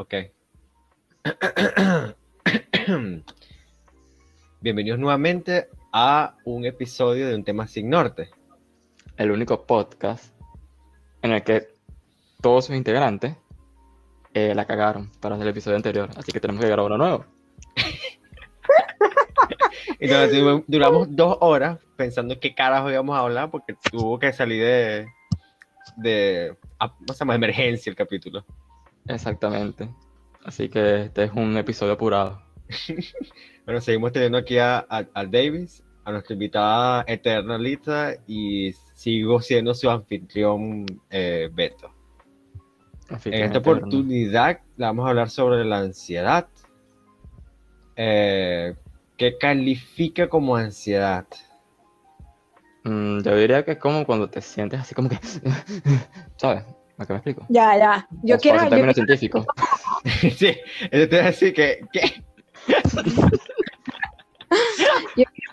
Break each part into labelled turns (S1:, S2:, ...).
S1: Ok. Bienvenidos nuevamente a un episodio de un tema sin norte.
S2: El único podcast en el que todos sus integrantes eh, la cagaron para el episodio anterior. Así que tenemos que grabar uno nuevo.
S1: Entonces duramos dos horas pensando qué carajo íbamos a hablar porque tuvo que salir de, de ah, emergencia el capítulo.
S2: Exactamente. Así que este es un episodio apurado.
S1: Bueno, seguimos teniendo aquí a, a, a Davis, a nuestra invitada eterna Lita y sigo siendo su anfitrión eh, Beto. En esta
S2: eterno.
S1: oportunidad vamos a hablar sobre la ansiedad. Eh, ¿Qué califica como ansiedad?
S2: Mm, yo diría que es como cuando te sientes así como que... ¿Sabes? ¿A qué me explico?
S3: Ya, ya. Yo
S2: O
S3: quiero,
S2: en
S3: yo
S2: términos
S3: quiero-
S2: científicos.
S1: sí, eso te voy a decir que, que-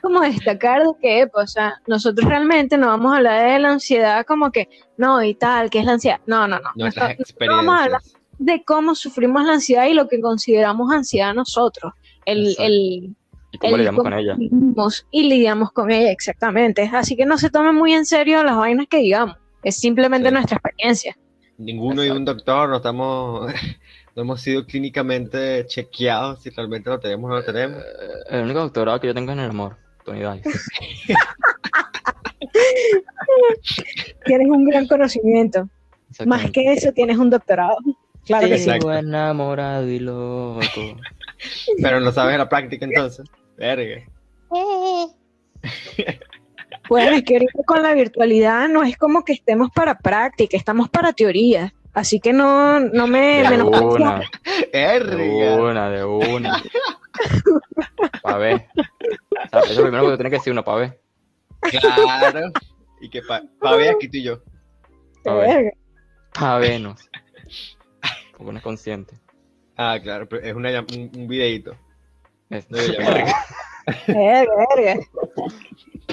S3: como destacar de que, pues, o sea, nosotros realmente no vamos a hablar de la ansiedad como que, no, y tal, ¿qué es la ansiedad? No, no, no.
S1: nuestras
S3: Nosotros vamos a hablar
S1: experiencias.
S3: de cómo sufrimos la ansiedad y lo que consideramos ansiedad nosotros. El, el,
S2: ¿Y cómo
S3: el
S2: lidiamos con ella?
S3: y lidiamos con ella, exactamente. Así que no se tomen muy en serio las vainas que digamos. Es simplemente
S2: Sí.
S3: nuestra experiencia.
S1: Ninguno de un doctor, no estamos, no hemos sido clínicamente chequeados si realmente lo tenemos o no lo tenemos.
S2: Eh, El único doctorado que yo tengo es en el amor. Tony Dice.
S3: Tienes un gran conocimiento. Más que eso, tienes un doctorado. Claro que sí.
S1: Exacto.
S2: Sigo enamorado y loco.
S1: Pero no sabes la práctica entonces. Verga.
S3: Bueno, es que ahorita con la virtualidad no es como que estemos para práctica, estamos para teoría. Así que no, no me
S2: De una, de una, de una. Pa' ver. O sea, eso es lo primero que tiene que decir uno, pa' ver.
S1: Claro. Y que para pa ver aquí tú y yo.
S2: Pa' ver. Pa' vernos. Como uno es consciente.
S1: Ah, claro, pero es una, un, un videíto.
S2: Es-
S1: No
S3: verga.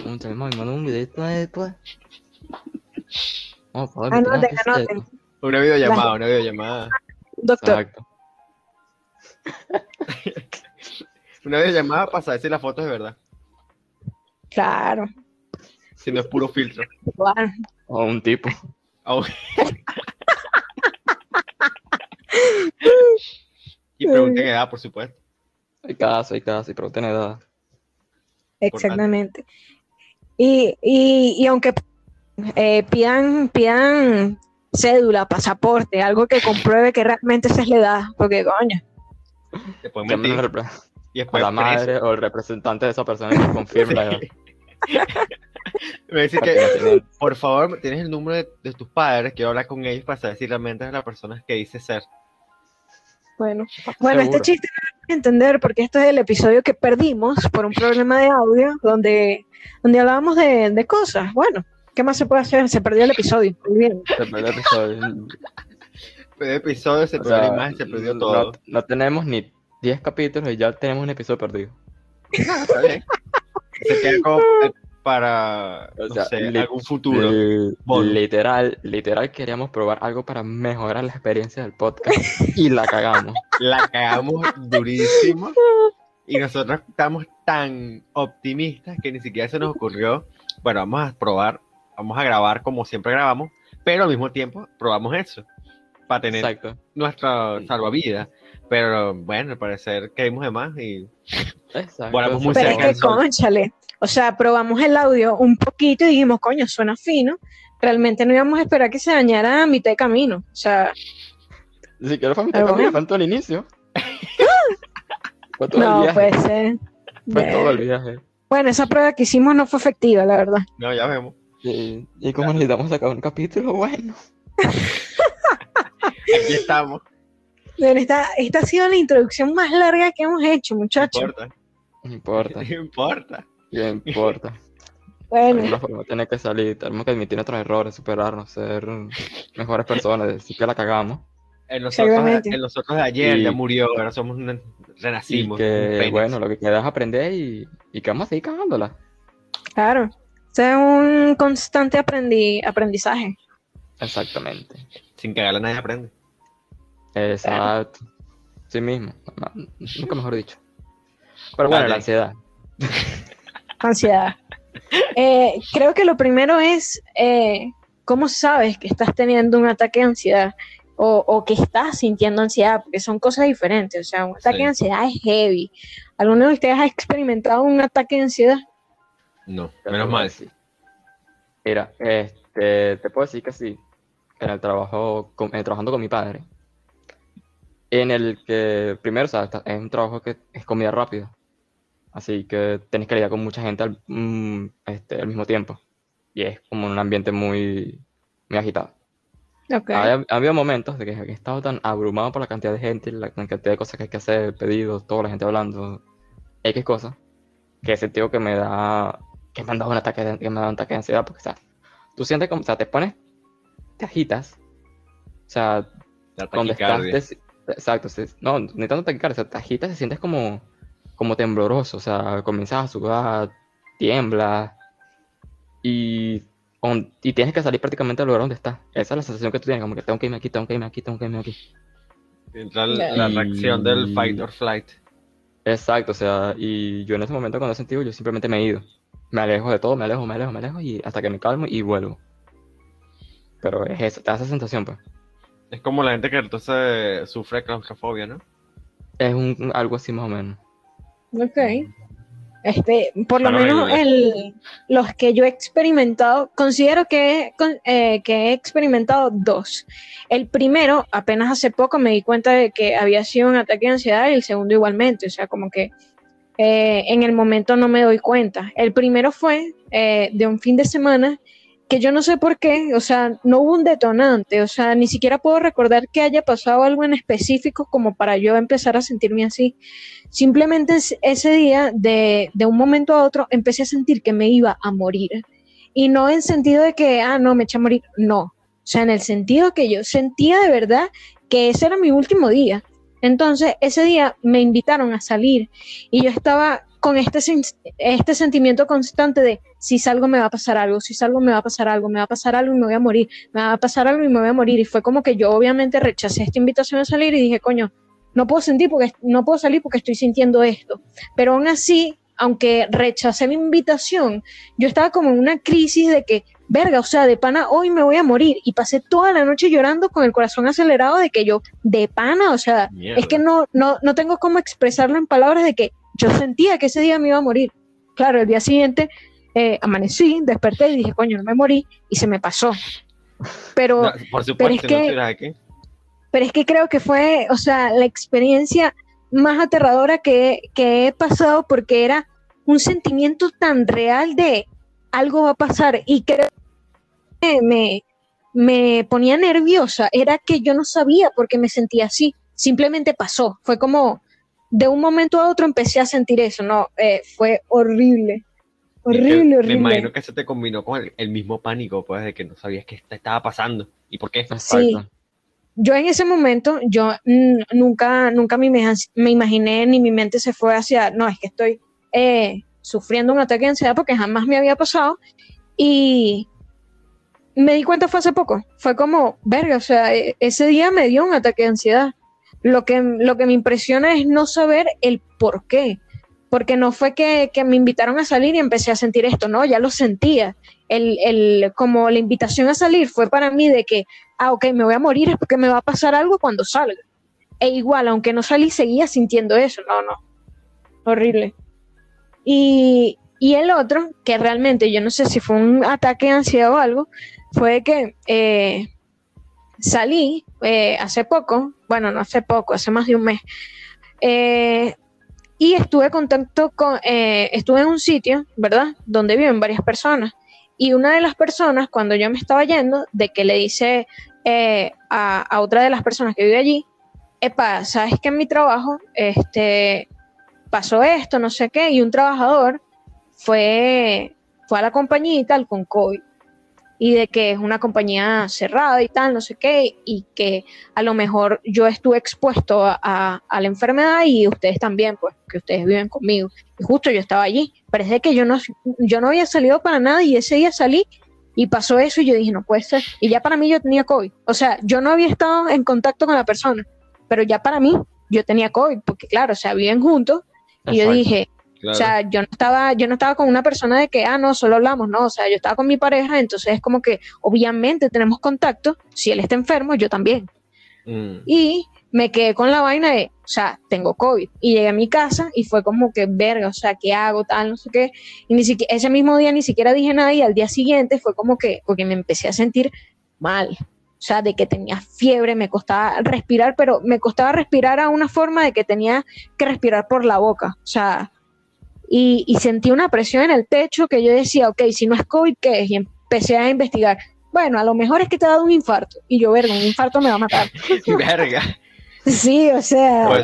S2: Un tema, me manda un videito después. Oh, pa' ver,
S3: Anoten,
S2: ¿qué es
S3: anoten.
S1: Una videollamada, una videollamada.
S3: Doctor,
S2: Exacto.
S1: Una videollamada para saber si la foto es de verdad.
S3: claro.
S1: Si no es puro filtro.
S3: Bueno,
S2: O un tipo.
S1: Ah, y pregunten edad, por supuesto.
S2: Hay caso, hay caso, y pregunten edad.
S3: exactamente. Y, y, y aunque eh, pidan, pidan cédula, pasaporte, algo que compruebe que realmente esa es la edad, porque coño.
S2: Repre-
S1: Y
S2: a
S1: después
S2: la
S1: preso.
S2: madre o el representante de esa persona que edad.
S1: Me dice que, por favor, tienes el número de, de tus padres, quiero hablar con ellos para saber si realmente es la persona que dice ser.
S3: Bueno, bueno, este chiste no lo voy a entender porque este es el episodio que perdimos por un problema de audio donde, donde hablábamos de, de cosas. Bueno, ¿qué más se puede hacer? Se perdió el episodio. Muy bien.
S2: Se perdió el episodio.
S1: El episodio se
S2: O
S1: perdió la
S2: sea,
S1: imagen, se perdió
S2: no-
S1: todo.
S2: No, tenemos ni 10 capítulos y ya tenemos un episodio perdido.
S1: Está bien. Se queda como para,
S2: O
S1: no
S2: sea,
S1: sé,
S2: li-
S1: algún futuro.
S2: Literal, literal queríamos probar algo para mejorar la experiencia del podcast y la cagamos.
S1: La cagamos durísimo. Y nosotros estamos tan optimistas que ni siquiera se nos ocurrió. Bueno, vamos a probar, vamos a grabar como siempre grabamos, pero al mismo tiempo probamos eso. Para tener
S2: Exacto.
S1: nuestra salvavidas. Pero bueno, al parecer caímos de más y
S2: Exacto.
S1: Volamos muy
S3: Pero es
S1: cerca
S3: que,
S1: del sol.
S3: conchale, o sea, probamos el audio un poquito y dijimos, coño, suena fino. Realmente no íbamos a esperar que se dañara a mitad de camino. O sea,
S2: Ni siquiera fue a mitad de camino,
S3: bueno.
S2: fue el inicio. Fue todo el
S3: no
S2: viaje.
S3: puede ser.
S2: Fue todo el viaje.
S3: Bueno, esa prueba que hicimos no fue efectiva, la verdad.
S1: no, ya vemos.
S2: Y, y como necesitamos sacar un capítulo, bueno.
S1: Aquí estamos.
S3: Bueno, esta, esta ha sido la introducción más larga que hemos hecho,
S1: No
S3: muchachos.
S1: importa.
S2: No importa.
S1: No importa.
S2: ¿Qué importa? De
S3: Bueno,
S2: alguna forma tiene que salir. Tenemos que admitir nuestros errores, superarnos, ser mejores personas, decir que la cagamos.
S1: En nosotros,
S3: Seguramente.
S1: en nosotros de ayer
S2: Y-
S1: ya murió, ahora somos un-
S2: Y
S1: renacimos.
S2: que, bueno, lo que queda es aprender y, y que vamos a seguir cagándola.
S3: claro. O sea, es un constante aprendi- aprendizaje.
S2: Exactamente.
S1: Sin cagarla nadie aprende.
S2: Exacto. Sí mismo. Nunca mejor dicho. Pero bueno, la ansiedad.
S3: Ansiedad. Eh, creo que lo primero es eh, cómo sabes que estás teniendo un ataque de ansiedad o, o que estás sintiendo ansiedad, porque son cosas diferentes. O sea, un ataque
S1: Sí.
S3: de ansiedad es heavy. ¿Alguno de ustedes ha experimentado un ataque de ansiedad?
S1: No, menos mal.
S2: decir. Mira, este, te puedo decir que sí, en el trabajo, con- eh, trabajando con mi padre, en el que, primero, o sea, es un trabajo que es comida rápida, así que tienes que lidiar con mucha gente al, mm, este, al mismo tiempo, y es como un ambiente muy, muy agitado.
S3: Ok.
S2: Ha, ha habido momentos de que he estado tan abrumado por la cantidad de gente, la cantidad de cosas que hay que hacer, pedidos, toda la gente hablando, X cosas, que he sentido que me da, que me han dado un ataque de, que me dado un ataque de ansiedad, porque, o sea, tú sientes como, o sea, te pones, te agitas, o sea,
S1: La
S2: donde estás, te- exacto, no, ni tanto taquicardia, o sea, te agitas y sientes como, como tembloroso, o sea, comienzas a sudar, tiemblas, y, on- y tienes que salir prácticamente del lugar donde estás. Esa es la sensación que tú tienes, como que tengo que irme aquí, tengo que irme aquí, tengo que irme aquí.
S1: Entra la, la
S2: Y-
S1: reacción del fight or flight.
S2: Exacto, o sea, y yo en ese momento cuando he sentido, yo simplemente me he ido. Me alejo de todo, me alejo, me alejo, me alejo, y hasta que me calmo y vuelvo. Pero es eso, te da esa sensación, pues.
S1: Es como la gente que entonces sufre claustrofobia, ¿no?
S2: Es un, algo así más o menos.
S3: Ok. Este, por lo
S1: Bueno,
S3: menos
S1: el-
S3: los que yo he experimentado, considero que, eh, que he experimentado dos. El primero, apenas hace poco me di cuenta de que había sido un ataque de ansiedad y el segundo igualmente, o sea, como que eh, en el momento no me doy cuenta. El primero fue eh, de un fin de semana que yo no sé por qué, o sea, no hubo un detonante, o sea, ni siquiera puedo recordar que haya pasado algo en específico como para yo empezar a sentirme así. Simplemente es- ese día, de, de un momento a otro, empecé a sentir que me iba a morir. Y no en sentido de que, ah, no, me eché a morir, no. O sea, en el sentido que yo sentía de verdad que ese era mi último día. Entonces, ese día me invitaron a salir y yo estaba con este, este sentimiento constante de si salgo me va a pasar algo, si salgo me va a pasar algo, me va a pasar algo y me voy a morir, me va a pasar algo y me voy a morir. Y fue como que yo obviamente rechacé esta invitación a salir y dije, coño, no puedo sentir porque no puedo salir porque estoy sintiendo esto. Pero aún así, aunque rechacé la invitación, yo estaba como en una crisis de que, verga, o sea, de pana hoy me voy a morir. Y pasé toda la noche llorando con el corazón acelerado de que yo, de pana, o sea,
S1: Mierda.
S3: es que no, no, no tengo cómo expresarlo en palabras de que yo sentía que ese día me iba a morir. Claro, el día siguiente eh, amanecí, desperté y dije, coño, no me morí y se me pasó. Pero,
S1: No, por supuesto,
S3: es
S1: no
S3: que-
S1: tuvieras aquí.
S3: pero es que creo que fue, o sea, la experiencia más aterradora que, que he pasado porque era un sentimiento tan real de algo va a pasar y creo que me, me ponía nerviosa, era que yo no sabía por qué me sentía así, simplemente pasó, fue como de un momento a otro empecé a sentir eso, no, eh, fue horrible,
S1: que
S3: horrible,
S1: Me
S3: horrible.
S1: imagino que se te combinó con el, el mismo pánico, pues, de que no sabías qué estaba pasando y por qué.
S2: Exacto.
S3: yo en ese momento, yo nunca, nunca me, me imaginé ni mi mente se fue hacia, no, es que estoy eh, sufriendo un ataque de ansiedad porque jamás me había pasado y me di cuenta fue hace poco, fue como, verga, o sea, e- ese día me dio un ataque de ansiedad. Lo que, lo que me impresiona es no saber el por qué, porque no fue que, que me invitaron a salir y empecé a sentir esto, no, ya lo sentía. El, el, como la invitación a salir fue para mí de que ah, ok, me voy a morir, es porque me va a pasar algo cuando salga. E igual, aunque no salí, seguía sintiendo eso. No, no. Horrible. Y, y el otro, que realmente yo no sé si fue un ataque de ansiedad o algo, fue que eh, salí eh, hace poco, bueno, no hace poco, hace más de un mes, eh, y estuve en contacto con, eh, estuve en un sitio, ¿verdad? Donde viven varias personas. Y una de las personas, cuando yo me estaba yendo, de que le dice a, a otra de las personas que vive allí, epa, sabes que en mi trabajo este, pasó esto, no sé qué, y un trabajador fue, fue a la compañía y tal con COVID. Y de que es una compañía cerrada y tal, no sé qué, y que a lo mejor yo estuve expuesto a, a- a la enfermedad y ustedes también, pues, que ustedes viven conmigo. Y justo yo estaba allí. Parece que yo no, yo no había salido para nada y ese día salí y pasó eso y yo dije, no puede ser. Y ya para mí yo tenía COVID. O sea, yo no había estado en contacto con la persona, pero ya para mí yo tenía COVID, porque claro, o sea, viven juntos, y yo dije,
S1: Claro.
S3: o sea, yo no estaba, yo no estaba con una persona de que, ah, no, solo hablamos, no, o sea, yo estaba con mi pareja, entonces es como que obviamente tenemos contacto, si él está enfermo, yo también.
S1: Mm.
S3: Y me quedé con la vaina de, o sea, tengo COVID. Y llegué a mi casa y fue como que, verga, o sea, ¿qué hago? Tal, no sé qué. Y ni siquiera, ese mismo día ni siquiera dije nada y al día siguiente fue como que, porque me empecé a sentir mal. O sea, de que tenía fiebre, me costaba respirar, pero me costaba respirar a una forma de que tenía que respirar por la boca. O sea, y, y sentí una presión en el techo que yo decía, ok, si no es COVID, ¿qué es? Y empecé a investigar. Bueno, a lo mejor es que te ha dado un infarto. Y yo, verga, un infarto me va a matar.
S1: Verga.
S3: Sí, o sea,
S1: Pues,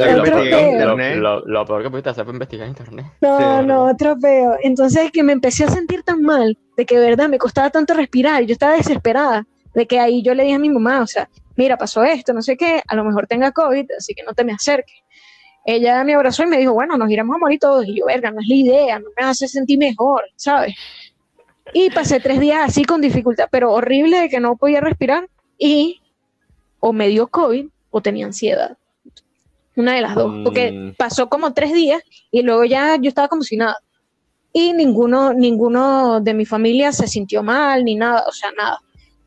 S2: Lo,
S1: lo
S2: peor que pudiste hacer fue investigar en internet.
S3: No,
S1: Sí,
S3: no, otro peo. Entonces que me empecé a sentir tan mal, de que de verdad me costaba tanto respirar, yo estaba desesperada, de que ahí yo le dije a mi mamá, o sea, mira, pasó esto, no sé qué, a lo mejor tenga COVID, así que no te me acerques. Ella me abrazó y me dijo, bueno, nos iremos a morir todos. Y yo, verga, no es la idea, no me hace sentir mejor, ¿sabes? Y pasé tres días así con dificultad, pero horrible de que no podía respirar y o me dio COVID o tenía ansiedad. Una de las dos, porque
S1: Mm.
S3: pasó como tres días y luego ya yo estaba como si nada. Y ninguno, ninguno de mi familia se sintió mal ni nada, o sea, nada.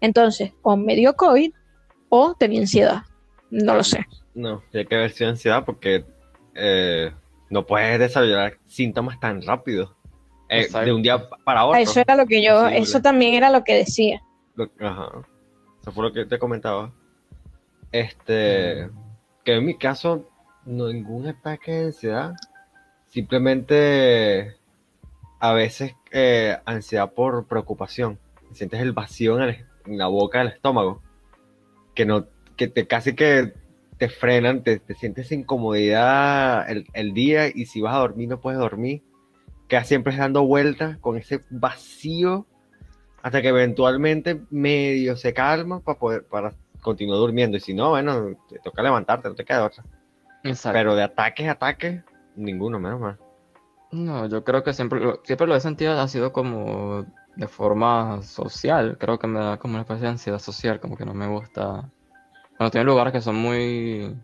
S3: Entonces, o me dio COVID o tenía ansiedad. No lo sé.
S1: No, tiene que haber sido ansiedad porque eh, no puedes desarrollar síntomas tan rápido. eh, de un día para otro.
S3: Eso era lo que yo,
S1: Posible.
S3: eso también era lo que decía.
S1: Lo- Ajá. Eso fue lo que te comentaba. Este, que en mi caso, no ningún ataque de ansiedad. Simplemente a veces eh, ansiedad por preocupación. Sientes el vacío en, el- en la boca del estómago. Que no, que te casi que te frenan, te, te sientes incomodidad el, el día y si vas a dormir no puedes dormir. Quedas siempre dando vueltas con ese vacío hasta que eventualmente medio se calma para poder para continuar durmiendo y si no bueno te toca levantarte no te queda otra
S2: Exacto.
S1: pero de ataques ataques ninguno menos mal
S2: No, yo creo que siempre, siempre lo he sentido ha sido como de forma social. Creo que me da como una especie de ansiedad social, como que no me gusta. Cuando estoy en lugares que son muy,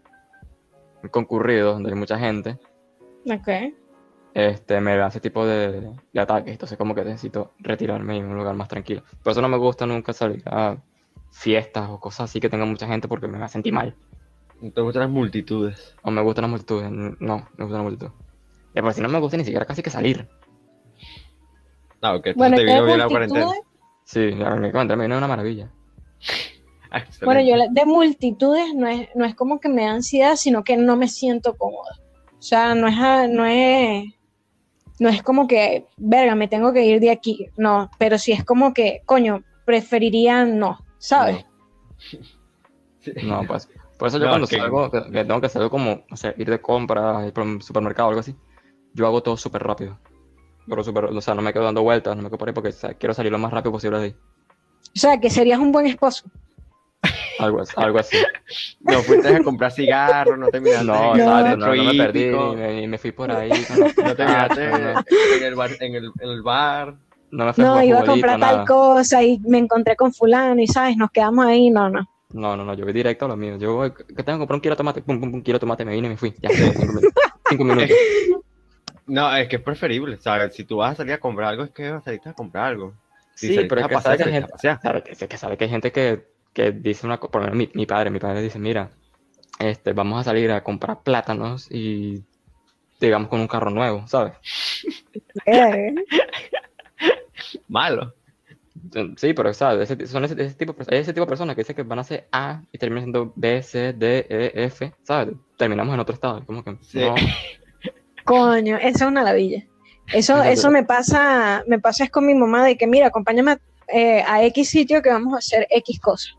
S2: muy concurridos, donde hay mucha gente,
S3: Ok.
S2: este, me da ese tipo de, de ataques. Entonces como que necesito retirarme y un lugar más tranquilo. Por eso no me gusta nunca salir a fiestas o cosas así que tengan mucha gente porque me va a sentir mal.
S1: no te gustan las multitudes
S2: O me gustan las multitudes. No, no me gustan las multitudes. Y por si no me gusta ni siquiera casi que salir.
S1: ah ok entonces
S3: Bueno,
S1: te vino bien la cuarentena
S3: multitudes,
S2: Sí, la me me viene una maravilla.
S1: Ah,
S3: bueno, yo de multitudes no es, no es como que me da ansiedad, sino que no me siento cómoda. O sea, no es, a- no es, no es como que, verga, me tengo que ir de aquí. No, pero sí es como que, coño, preferiría no, ¿sabes?
S1: Sí.
S2: No, pues. Por eso yo
S1: No,
S2: cuando
S1: que-
S2: salgo, que, que tengo que hacer como, o sea, ir de compras, ir por un supermercado o algo así, yo hago todo súper rápido. Pero súper, o sea, no me quedo dando vueltas, no me quedo por ahí porque o sea, quiero salir lo más rápido posible de ahí.
S3: O sea, que serías un buen esposo.
S2: Algo, algo así.
S1: no fuiste a comprar cigarros no terminaste
S2: No, exacto,
S1: centro
S2: no, no me perdí, ni me, fui por ahí.
S1: no terminaste en el bar en el, en el bar
S2: No, no me fui
S3: No, iba a comprar tal cosa y me encontré con fulano y, ¿sabes? Nos quedamos ahí, no, no.
S2: No, no, no, yo voy directo a lo mío. Yo voy, que tengo que comprar un kilo de tomate, pum, pum, pum, kilo de tomate, me vine y me fui. Ya, cinco minutos. Cinco minutos.
S1: no es que es preferible sabes si tú vas a salir a comprar algo es que vas a salir a comprar algo Si
S2: Sí, pero es que
S1: pasear,
S2: sabe que gente, que, es que sabe que hay gente que, que dice una cosa, por lo menos mi, mi padre, mi padre dice, mira, este, vamos a salir a comprar plátanos y digamos con un carro nuevo, ¿sabes?
S1: malo
S2: Sí, pero ¿sabes? Ese, son ese, ese tipo, de- ese tipo de personas que dicen que van a hacer A y terminan siendo B, C, D, E, F, ¿sabes? Terminamos en otro estado, como que
S1: Sí.
S2: no,
S3: Coño, esa es una ladilla. Eso, eso me pasa, me pasa es con mi mamá de que, mira, acompáñame eh, a X sitio que vamos a hacer X cosas.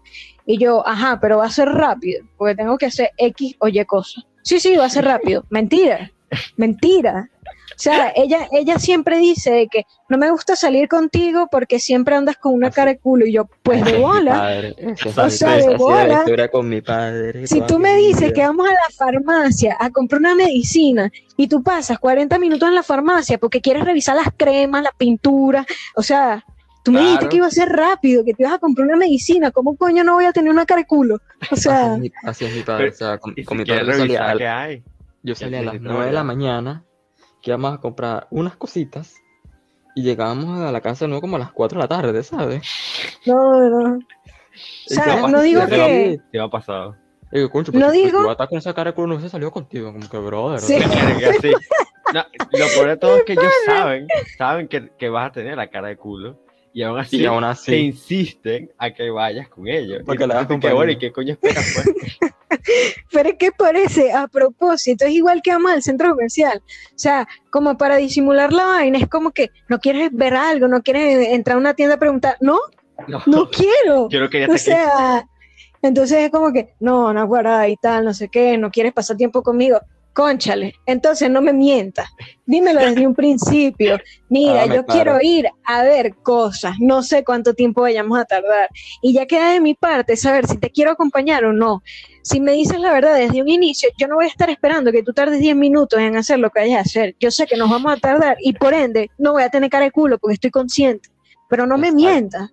S3: Y yo, ajá, pero va a ser rápido, porque tengo que hacer X o Y cosas. Sí, sí, va a ser rápido. Mentira, mentira. O sea, ella, ella siempre dice de que no me gusta salir contigo porque siempre andas con una cara de culo. Y yo, pues de bola. O sea, de bola.
S2: historia con mi padre.
S3: Si tú me dices que vamos a la farmacia a comprar una medicina y tú pasas 40 minutos en la farmacia porque quieres revisar las cremas, la pintura, o sea, Tú me dijiste que iba a ser rápido, que te ibas a comprar una medicina. ¿Cómo coño no voy a tener una cara de culo? O sea,
S2: Así es mi, así es mi padre.
S1: Pero-
S2: o sea, con,
S1: Y
S2: con
S1: si
S2: mi padre yo salía, al-
S1: hay.
S2: yo salía a las 9 de la mañana, que íbamos a comprar unas cositas y llegábamos a la casa de nuevo como a las 4 de la tarde, ¿sabes?
S3: no, no. O sea, no digo
S2: se
S3: que...
S1: Te ha pasado.
S2: Y digo, concho, pues
S3: No
S2: si-
S3: digo-
S2: va estar con esa cara de culo, no hubiese salido contigo, como que brother.
S3: Sí.
S1: sí. No, lo peor de todo es que ellos saben, saben que, que vas a tener la cara de culo. Y aún así,
S2: Y aún
S1: te insisten a que vayas con ellos.
S2: Porque
S1: ¿qué,
S2: compañía.
S1: bueno, ¿y qué coño esperas, pues?
S3: Pero es que parece, a propósito, es igual que vamos al centro comercial. O sea, como para disimular la vaina, es como que no quieres ver algo, no quieres entrar a una tienda a preguntar, no,
S1: No,
S3: no quiero.
S1: yo no quería
S3: O
S1: aquí.
S3: sea, entonces es como que, no, no, guarda y tal, no sé qué, no quieres pasar tiempo conmigo. Conchale, entonces no me mientas. Dímelo desde un principio. Mira, yo
S2: claro.
S3: quiero ir a ver cosas, no sé cuánto tiempo vayamos a tardar. Y ya queda de mi parte saber si te quiero acompañar o no. Si me dices la verdad desde un inicio, yo no voy a estar esperando que tú tardes 10 minutos en hacer lo que vayas a hacer. Yo sé que nos vamos a tardar y por ende no voy a tener cara de culo porque estoy consciente. Pero no me mientas.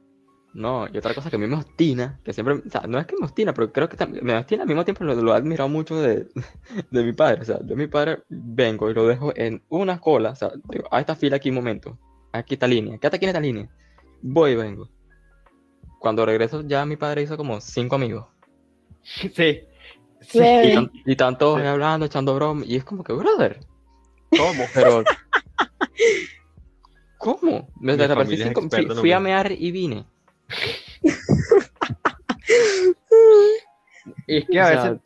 S2: No, y otra cosa que a mí me ostina, que siempre, o sea, no es que me ostina, pero creo que también, me ostina al mismo tiempo, lo, lo he admirado mucho de, de mi padre, o sea, yo mi padre vengo y lo dejo en una cola, o sea, digo, a esta fila aquí un momento, aquí esta línea, quédate aquí en esta línea, voy y vengo. Cuando regreso ya mi padre hizo como cinco amigos.
S1: Sí. sí.
S2: Y, y todos
S1: Sí.
S2: hablando, echando bromas, y es como que, brother,
S1: ¿Cómo?
S2: pero... ¿Cómo? Me desaparecí cinco- fui, fui a mear y vine.
S1: Y es que
S2: O
S1: a
S2: sea,
S1: veces,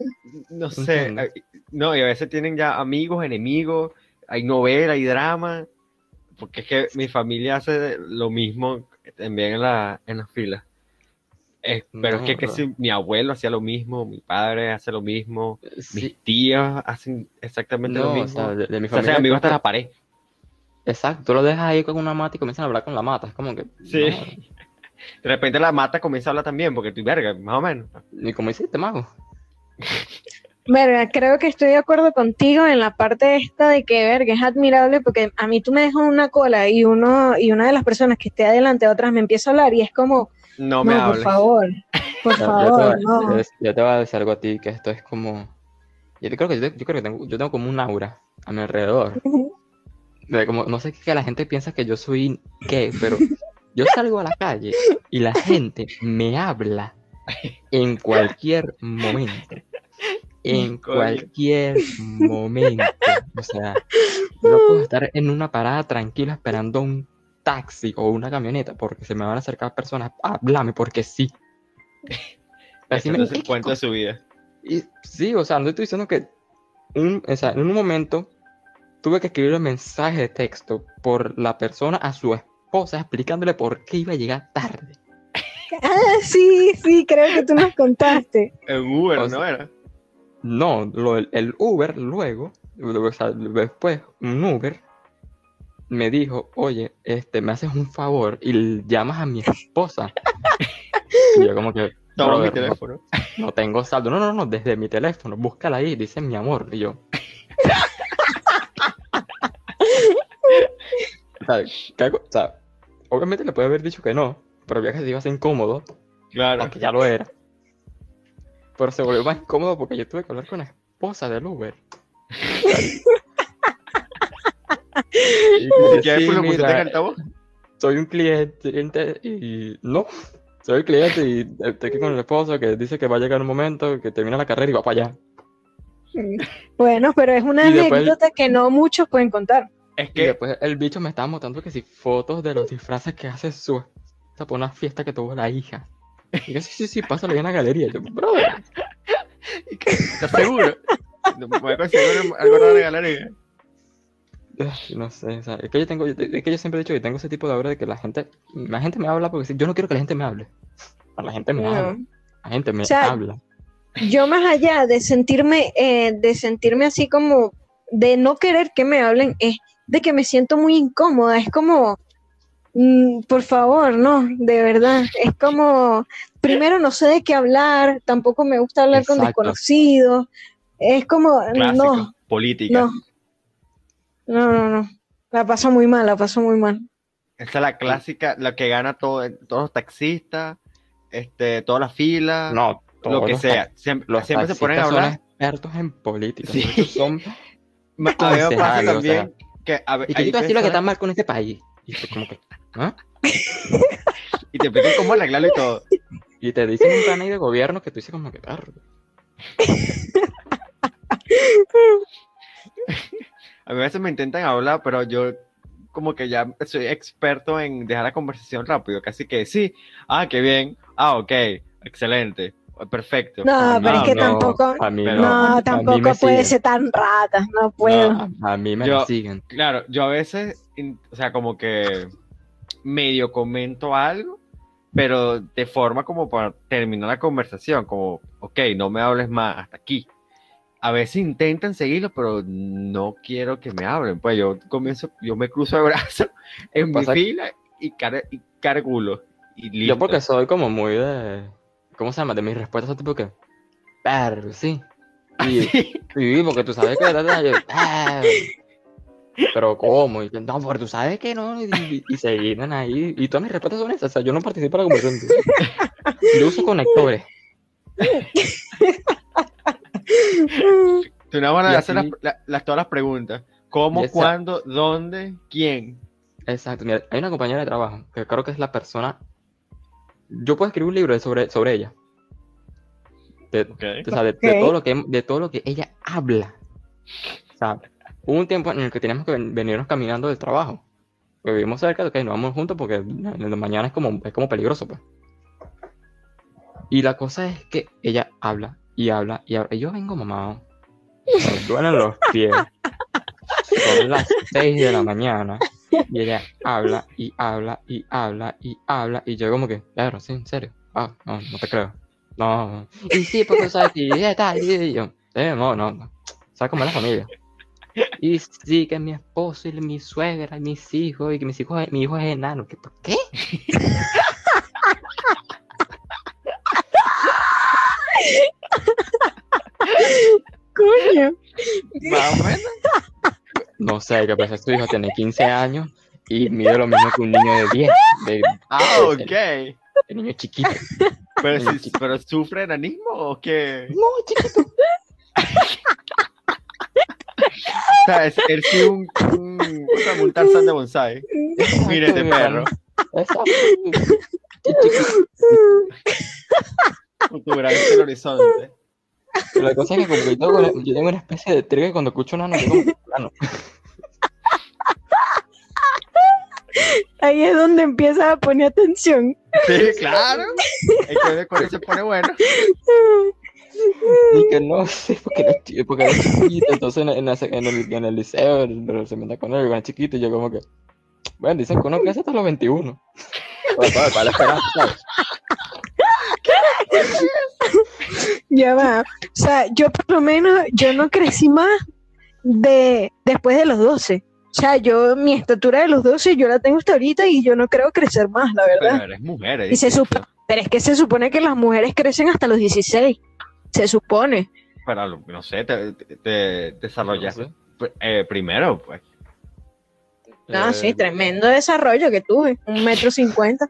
S1: no sé, eh, no, y a veces tienen ya amigos, enemigos, hay novela, hay drama, porque es que mi familia hace lo mismo también en la, en las filas. Es- pero es que, que si mi abuelo hacía lo mismo, mi padre hace lo mismo,
S2: Sí,
S1: mis tías hacen exactamente lo
S2: o
S1: mismo.
S2: sea, de, de mi
S1: O sea, hacen
S2: familia.
S1: amigos hasta la pared.
S2: Exacto, tú lo dejas ahí con una mata y comienzan a hablar con la mata. Es como que.
S1: Sí.
S2: no,
S1: De repente la mata comienza a hablar también, porque tú, verga, más o menos.
S2: Ni como hiciste, mago.
S3: Verga, creo que estoy de acuerdo contigo en la parte esta de que, verga, es admirable porque a mí tú me dejas una cola y uno y una de las personas que esté adelante de otras me empieza a hablar y es como,
S1: No
S3: no,
S1: me
S3: por
S1: hables.
S3: favor, por
S2: Ya, ya te
S3: favor,
S2: va-
S3: no.
S2: ya- ya te voy a decir algo a ti, que esto es como. Yo creo que, yo, yo creo que tengo, yo tengo como un aura a mi alrededor. De como, no sé qué la gente piensa que yo soy qué, pero yo salgo a la calle y la gente me habla en cualquier momento. En cualquier momento. O sea, no puedo estar en una parada tranquila esperando un taxi o una camioneta porque se me van a acercar personas a hablarme porque sí. Así me-
S1: de su vida.
S2: y sí, o sea, no estoy diciendo que un, o sea, en un momento tuve que escribir un mensaje de texto por la persona a su esposa explicándole por qué iba a llegar tarde.
S3: Ah, sí, sí, creo que tú nos contaste.
S1: En Uber,
S2: O
S1: ¿no era?
S2: No, lo el Uber luego, o sea, después un Uber me dijo, oye, este, me haces un favor y llamas a mi esposa. y yo como que,
S1: Toma mi
S2: "Brother, no- tengo saldo. No, no, no, desde mi teléfono. Búscala ahí, dice mi amor. Y yo. o, sea, ¿qué hago? O sea, obviamente le puede haber dicho que no, pero ya que se iba a ser incómodo,
S1: Claro.
S2: aunque ya lo era. Pero se volvió más incómodo porque yo tuve que hablar con la esposa del Uber. y
S1: ¿Y qué
S2: sí,
S1: lo que
S2: mira,
S1: altavoz?
S2: soy un cliente y no, soy el cliente y estoy aquí con el esposo que dice que va a llegar un momento que termina la carrera y va para allá.
S3: Bueno, pero es una
S2: Y después-
S3: anécdota que no muchos pueden contar.
S1: Es
S2: Y
S1: que
S2: después el bicho me estaba mostrando que si fotos de los disfraces que hace su esposa por una fiesta que tuvo la hija. Y yo, sí, sí, sí, pásale en la galería. Yo, brother,
S1: ¿Estás seguro? No, me voy a conseguir algo. ¿eh?
S2: ay, no sé, o sea, es que yo tengo, es que yo siempre he dicho que tengo ese tipo de aura de que la gente, la gente me habla porque sí, yo no quiero que la gente me hable. La gente me habla,
S3: No.
S2: la gente me
S3: O sea,
S2: habla.
S3: Yo más allá de sentirme, eh, de sentirme así como, de no querer que me hablen, es de que me siento muy incómoda. Es como, mm, por favor, no, de verdad. Es como, primero no sé de qué hablar, tampoco me gusta hablar con desconocidos. Es como,
S1: Clásico.
S3: no,
S1: Política.
S3: no, no, no, no. La paso muy mal, la paso muy mal.
S1: Esa es la clásica, la que gana todo, todos los taxistas, este, toda la fila,
S2: No,
S1: lo que
S2: los
S1: sea. Siempre,
S2: Los
S1: siempre se ponen a hablar.
S2: Son expertos en política.
S1: Sí.
S2: Son,
S1: Ma- A mí me pasa
S2: concejales, o
S1: también que a ve-
S2: y que yo te decir lo que está mal con este país. Y tú como que, ¿ah?
S1: y te explican cómo arreglarlo y todo.
S2: Y te dicen un plan ahí de gobierno que tú dices como que
S1: mí a veces me intentan hablar, pero yo como que ya soy experto en dejar la conversación rápido, casi que sí, ah, qué bien, ah, ok, excelente, perfecto.
S3: No, pero es que tampoco-
S2: A mí
S1: Pero-
S2: no,
S3: no,
S2: a mí
S3: tampoco puede
S2: siguen.
S3: ser tan rata, no puedo.
S2: A, a mí me
S1: Yo-
S2: siguen.
S1: Claro, yo a veces, o sea, como que medio comento algo, pero de forma como para terminar la conversación, como, ok, no me hables más hasta aquí. A veces intentan seguirlo, pero no quiero que me hablen. Pues yo comienzo, yo me cruzo de brazos en mi fila y, car y cargulo. Y listo.
S2: Yo porque soy como muy de... ¿Cómo se llama? De mis respuestas son tipo que... Perro, sí. Y, sí, porque tú sabes que... yo, "Ah". Pero ¿cómo? Y, no, porque tú sabes que no. Y, y- y se llenan ahí. Y todas mis respuestas son esas. O sea, yo no participo en la conversación. Yo uso conectores.
S1: Tú las, la- las- todas las preguntas. ¿Cómo,
S2: esa-
S1: cuándo, dónde, quién?
S2: Exacto. Mira, hay una compañera de trabajo que creo que es la persona... Yo puedo escribir un libro sobre, sobre ella. De, o sea, de, todo lo que, de todo lo que ella habla. O sea, hubo un tiempo en el que teníamos que ven- venirnos caminando del trabajo. Porque vivimos cerca, ok, nos vamos juntos porque en la mañana es como, es como peligroso, pues. Y la cosa es que ella habla y habla y habla. Y yo vengo mamado. Me duelen los pies. Son las 6 de la mañana. Y ella habla y habla y habla y habla. Y yo como que, claro, sí, en serio. Ah, no, no te creo. No. Y sí, porque sabes que ya está. Y yo, eh, no, no, no. ¿Sabes cómo es la familia? Y sí, que mi esposo y mi suegra y mis hijos, y que mis hijos, mi hijo es enano. ¿Qué? ¿Por qué?
S3: Coño.
S1: Más o menos.
S2: No sé, que pues tu hijo tiene 15 años y mide lo mismo que un niño de 10. De,
S1: Ah, ok.
S2: de niño chiquito.
S1: Pero,
S2: Niño
S1: si-
S2: chiquito.
S1: pero sufre enanismo o qué?
S2: No, chiquito.
S1: O sea, es, él sí un, un, ¿cómo se llama? un Tarzán de bonsai. Mírate,
S2: mi
S1: perro.
S2: Exacto. Chiquito.
S1: Con tu gran el horizonte.
S2: La cosa es que como yo tengo, una- yo tengo una especie de trigger cuando escucho nano, yo como que, nano.
S3: Ahí es donde empiezas a poner atención.
S1: Sí, claro. Es que de cuando se pone bueno.
S2: Y que no sé, porque era, porque era chiquito, entonces en, en, la se- en el, en el liceo se mete con él, cuando era chiquito, y yo como que, bueno, dicen que uno crece hasta los 21. Para, para, para la esperanza, ¿sabes?
S3: Ya va. O sea, yo por lo menos, yo no crecí más de después de los 12. O sea, yo, mi estatura de los 12, yo la tengo hasta ahorita y yo no creo crecer más, la verdad.
S1: Pero eres mujer.
S3: Y se
S1: ¿eh?
S3: supo- Pero es que se supone que las mujeres crecen hasta los 16. Se supone.
S1: Pero no sé, te, te, te desarrollaste
S2: No sé.
S1: eh, primero, pues.
S3: Ah,
S2: Eh,
S3: sí, tremendo desarrollo que tuve. Un metro cincuenta.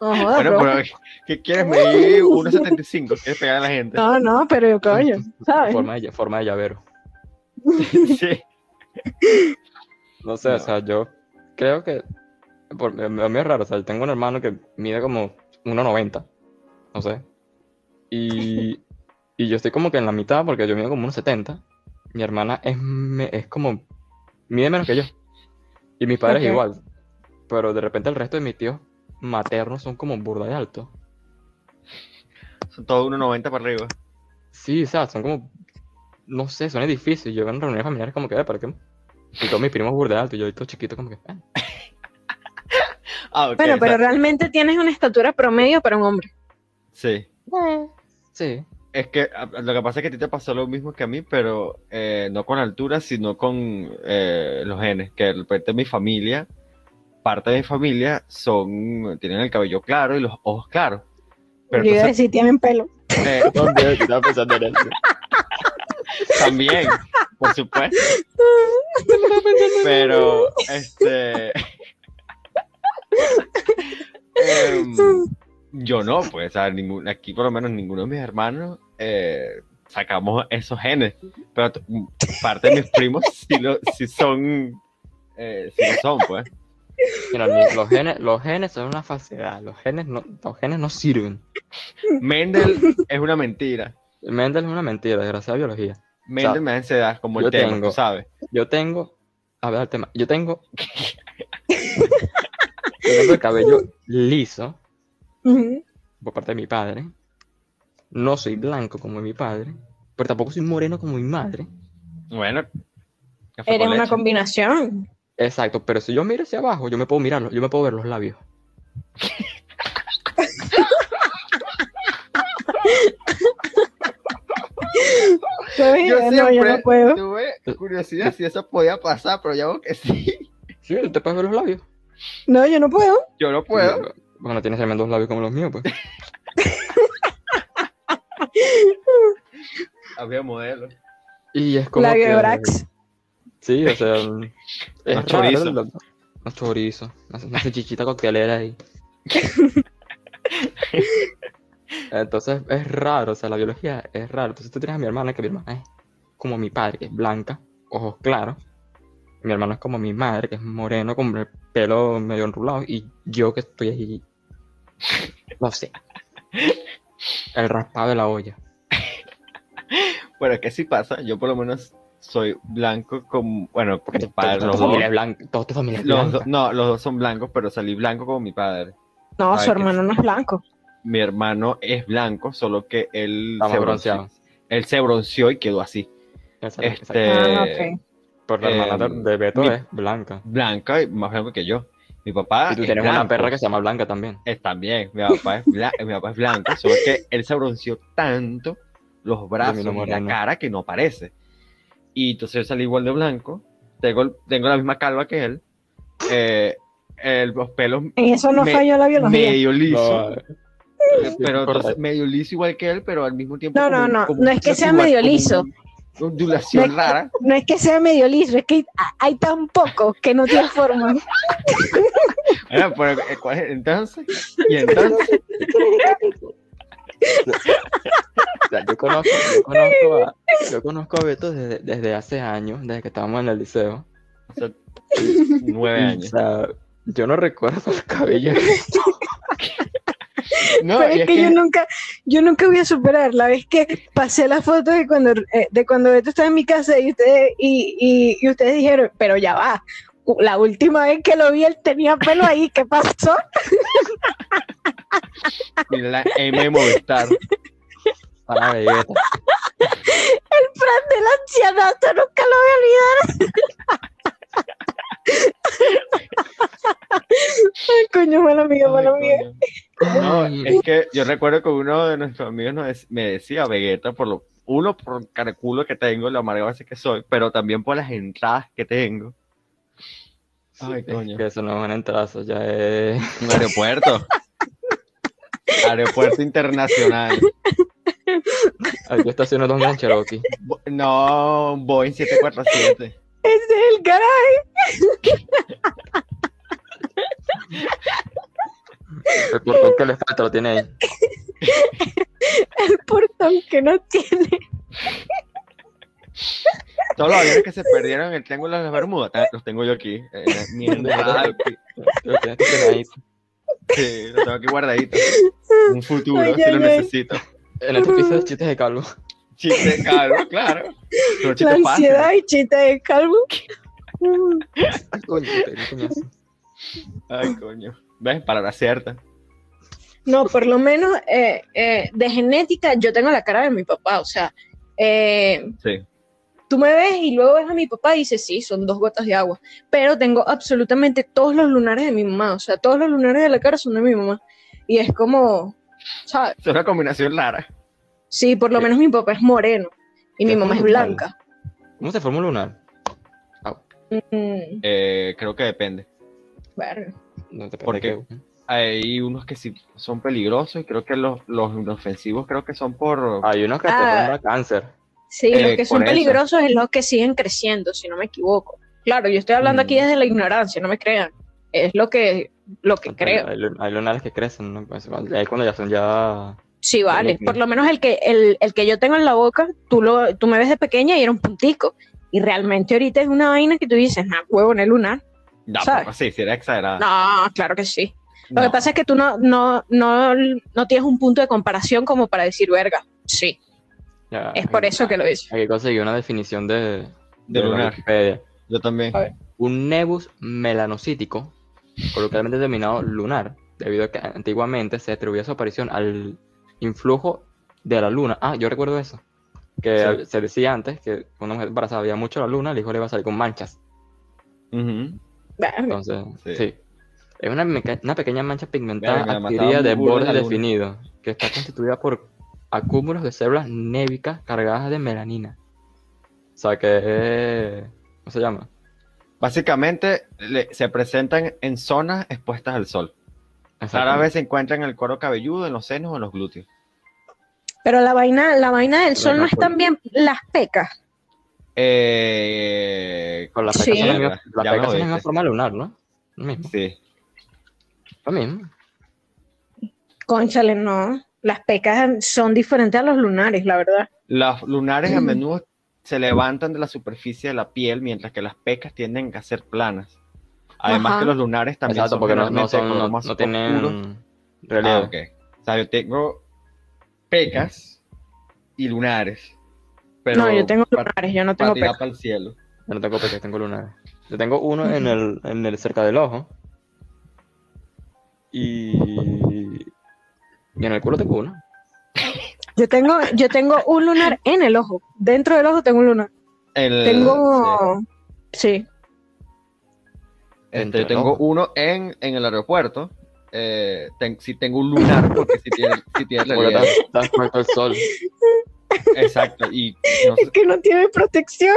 S1: Bueno,
S3: bro.
S1: pero ¿qué quieres medir 1.75? ¿Quieres pegar a la gente?
S3: No, no, pero coño, ¿sabes?
S2: Forma de, forma de llavero.
S1: Sí.
S2: No sé,
S1: No.
S2: o sea, yo creo que, por, a mí es raro, o sea, yo tengo un hermano que mide como 1,90, no sé, y, y yo estoy como que en la mitad porque yo mido como 1,70, mi hermana es, me- es como, mide menos que yo, y mis padres
S3: Ok.
S2: igual, pero de repente el resto de mis tíos maternos son como burda de alto.
S1: Son todos 1.90 para arriba.
S2: Sí, o sea, son como, no sé, son edificios, yo en reuniones familiares como que, "Eh, ¿para qué? Y todos mis primos burda de alto, y yo todo chiquito como que, "Ah".
S1: Ah.
S3: Bueno, pero realmente tienes una estatura promedio para un hombre.
S1: sí.
S2: sí.
S1: Es que a- lo que pasa es que a ti te pasó lo mismo que a mí, pero eh, no con altura, sino con eh, los genes. Que de repente mi familia, parte de mi familia, son tienen el cabello claro y los ojos claros. Pero
S3: Yo iba a
S1: entonces,
S3: decir, tienen pelo.
S1: eh,
S2: estaba pensando en eso.
S1: también, por supuesto. Pero, este. Em, yo no, pues, ningún- aquí por lo menos ninguno de mis hermanos eh, sacamos esos genes, pero parte de mis primos sí, lo, sí son, eh, sí lo son, pues.
S2: Mira, los genes, los genes son una falsedad. Los genes no, los genes no sirven.
S1: Mendel es una mentira.
S2: Mendel es una mentira, desgraciada biología.
S1: Mendel
S2: O sea,
S1: me da ansiedad, como el
S2: yo
S1: tema,
S2: tengo-
S1: sabes.
S2: Yo tengo, a ver el tema, yo tengo, yo tengo el cabello liso por parte de mi padre. No soy blanco como mi padre, pero tampoco soy moreno como mi madre.
S1: Bueno.
S3: Eres una combinación.
S2: Exacto, pero si yo miro hacia abajo, yo me puedo mirarlo, yo me puedo ver los labios.
S1: Yo
S3: no,
S1: siempre
S3: yo no puedo.
S1: tuve curiosidad si eso podía pasar, pero ya veo que sí.
S2: Sí, te puedes ver los labios.
S3: No, yo no puedo.
S1: Yo no puedo.
S2: Bueno, tienes tremendos labios como los míos, pues.
S1: Había modelos.
S2: Y es como
S3: Labio
S2: que...
S3: de Brax.
S2: Sí, o sea, es
S1: Unos
S2: raro, Unos chorizos, una, una salchichita coctelera ahí. Entonces es raro, o sea, la biología es raro. Entonces tú tienes a mi hermana, que mi hermana es como mi padre, que es blanca, ojos claros. Mi hermano es como mi madre, que es moreno, con el pelo medio enrulado. Y yo que estoy ahí, no sé, el raspado de la olla.
S1: Bueno, es que sí pasa. Yo por lo menos soy blanco como, bueno, porque
S2: Porque
S1: mis padres,
S2: toda
S1: los
S2: tu familia
S1: dos,
S2: es blanca. Toda tu familia es
S1: los
S2: blanca.
S1: dos- no, los dos son blancos, pero salí blanco como mi padre.
S3: No, su hermano no es blanco.
S1: Mi hermano es blanco, solo que él se bronceó. Él se bronceó y quedó así.
S2: Exacto,
S1: Este.
S3: Ah, ok.
S2: Por la hermana de, Beto
S1: mi-
S2: es blanca.
S1: Blanca y más blanco que yo. Mi papá
S2: Y tú
S1: es
S2: tienes una perra que se llama Blanca también.
S1: Es también, mi papá es, bla- mi papá es blanco, solo que él se bronceó tanto los brazos y la cara que no parece. Y entonces yo salí igual de blanco, tengo, tengo la misma calva que él, eh, el- los pelos
S3: En eso no
S1: Me-
S3: falló la biología.
S1: medio liso,
S2: No,
S1: pero entonces medio liso igual que él, pero al mismo tiempo
S3: No,
S1: como
S3: no, no,
S1: como
S3: no es que sea medio liso.
S1: ondulación
S3: No es-
S1: rara.
S3: No es que sea medio liso, es que ha- hay tan poco que no tiene forma.
S1: Bueno, pero, eh, ¿cuál es? entonces, y entonces,
S2: O sea, yo conozco, yo conozco a, yo conozco a Beto desde, desde hace años, desde que estábamos en el liceo.
S1: o sea, nueve años.
S2: O sea, yo no recuerdo el cabello.
S1: No,
S3: Pero es que, yo nunca, yo nunca voy a superar la vez que pasé la foto de cuando, eh, de cuando Beto estaba en mi casa y ustedes, y, y, y ustedes dijeron, pero ya va, la última vez que lo vi él tenía pelo ahí, ¿qué pasó?
S1: Mira la M Movistar.
S2: Para Vegeta.
S3: Fran del ancianato, nunca lo voy a olvidar. Ay, coño, mala mía, mala mía.
S1: No, es que yo recuerdo que uno de nuestros amigos nos dec- me decía Vegeta por lo uno por el caraculo que tengo, la amarga base que soy, pero también por las entradas que tengo. Ay,
S2: es
S1: coño.
S2: que eso no es una entrada, eso ya es.
S1: Un aeropuerto. aeropuerto internacional.
S2: Ay, yo estaciono dos en Cherokee.
S1: Bo- No, Boeing 747.
S3: Ese es el garaje.
S2: El portón que le falta lo tiene ahí.
S3: el portón que no tiene.
S1: Todos los aviones que se perdieron en el Triángulo de las Bermudas, los tengo yo aquí. La- mi entrada, aquí. Sí, los tengo aquí guardaditos. Un futuro,
S3: Ay,
S1: si
S3: ay,
S1: lo
S3: ay.
S1: necesito.
S2: En este piso de chistes de calvo.
S1: Chiste caro, claro. Pero
S3: La
S1: fácil.
S3: ansiedad y chiste de calvo.
S2: Ay, coño.
S1: ¿Ves? Palabra cierta.
S3: No, por lo menos eh, eh, de genética yo tengo la cara de mi papá. O sea, eh,
S1: Sí.
S3: Tú me ves y luego ves a mi papá y dices, sí, son dos gotas de agua. Pero tengo absolutamente todos los lunares de mi mamá. O sea, todos los lunares de la cara son de mi mamá. Y es como, ¿sabes?
S1: Es una combinación rara.
S3: Sí, por lo menos mi papá es moreno y mi
S2: ¿Qué
S3: mamá es blanca.
S2: ¿Cómo se forma un lunar?
S3: Mm,
S1: Eh, creo que depende.
S3: verga.
S2: No te
S1: ¿Por qué? Hay unos que sí son peligrosos y creo que los, los inofensivos creo que son por...
S2: Hay unos que te
S3: Ah.
S2: forman cáncer.
S3: Sí,
S1: Eh,
S3: los que son peligrosos es los que siguen creciendo, si no me equivoco. Claro, yo estoy hablando
S2: Mm.
S3: aquí desde la ignorancia, no me crean. Es lo que, lo que
S2: Hay,
S3: creo.
S2: hay hay lunares que crecen, ¿no? Pues, ahí cuando ya son ya...
S3: Sí, vale. Por lo menos el que, el, el que yo tengo en la boca, tú, lo, tú me ves de pequeña y era un puntico. Y realmente ahorita es una vaina que tú dices, nah, huevo, en el lunar.
S1: No,
S3: ¿Sabes?
S1: sí, sí era exagerada.
S3: No, claro que sí. Lo que pasa es que tú no, no, no, no tienes un punto de comparación como para decir, verga, sí.
S2: Ya-
S3: Es por eso que lo dices.
S2: Hay que conseguir una definición de,
S1: De lunar.
S2: Wikipedia.
S1: Yo también.
S2: Un nebus melanocítico, coloquialmente denominado lunar, debido a que antiguamente se atribuía su aparición al influjo de la luna. Ah, yo recuerdo eso. Que
S1: Sí.
S2: se decía antes que cuando una mujer embarazada veía mucho la luna, el hijo le iba a salir con manchas.
S3: Verga.
S2: Entonces,
S1: Sí.
S2: sí. Es una, pequeña mancha pigmentada
S1: me
S2: adquirida de
S1: un burro en
S2: borde
S1: la luna.
S2: definido, que está constituida por acúmulos de células névicas cargadas de melanina. O sea que... ¿Cómo se llama?
S1: Básicamente le- se presentan en zonas expuestas al sol. Rara vez se encuentran en el cuero cabelludo, en los senos o en los glúteos.
S3: Pero la vaina, la vaina del sol no es
S2: Venga, pues.
S3: también las pecas.
S1: Eh,
S2: Con las
S3: Sí.
S2: pecas son la pecas son la misma forma lunar, ¿no? Lo mismo.
S1: Sí.
S2: Lo mismo.
S3: Cónchale, no. Las pecas son diferentes a los lunares, la verdad.
S1: Los lunares a
S3: Mm.
S1: menudo se levantan de la superficie de la piel, mientras que las pecas tienden a ser planas. Además
S3: Ajá.
S1: que los lunares también
S2: Exacto,
S1: son
S2: porque no, no son, no,
S1: más
S2: no
S1: oscuro.
S2: tienen
S1: Ah,
S2: relieve.
S1: ok. O sea, yo tengo pecas y lunares. Pero
S3: no, yo tengo lunares, yo no tengo pecas.
S1: para el cielo.
S2: Yo no tengo pecas, tengo lunares. Yo tengo uno en el, en el cerca del ojo. Y, y en el culo tengo uno.
S3: Yo tengo, yo tengo un lunar en el ojo. Dentro del ojo tengo un lunar.
S1: El-
S3: Tengo. Sí.
S1: Este,
S2: Entre
S1: yo tengo
S2: ojo.
S1: uno en, en el aeropuerto. Eh, ten- sí tengo un lunar porque si tiene, sí tiene relieve.
S2: estás, al sol.
S1: Exacto. Y no sé,
S3: Es que no tiene protección.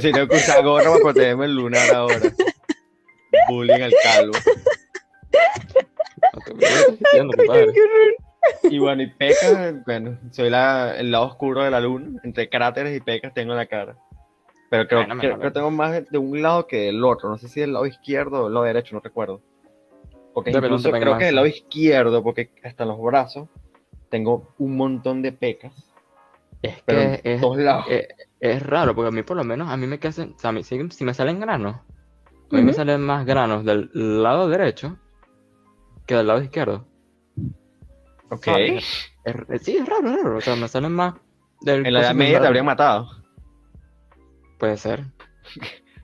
S1: si tengo que usar gorra para protegerme el lunar ahora. Bullying al calvo. Y bueno, y pecas, bueno, soy la, el lado oscuro de la luna. Entre cráteres y pecas tengo en la cara. Pero creo,
S2: Bueno,
S1: creo
S2: mejor.
S1: que tengo más de, un lado que del otro. No sé si del lado izquierdo o del lado derecho, no recuerdo. Porque incluso creo que del lado izquierdo, porque hasta los brazos tengo un montón de pecas.
S2: Es
S1: Pero
S2: que
S1: en
S2: es,
S1: todos lados.
S2: es, es raro, porque a mí por lo menos, a mí me quedan, o sea, a mí- si, si me salen granos, a mí me salen más granos del lado derecho que del lado izquierdo.
S1: ok.
S2: Es- es- sí, es raro, es raro, o sea, me salen más del...
S1: En la edad media te habrían matado.
S2: Puede ser.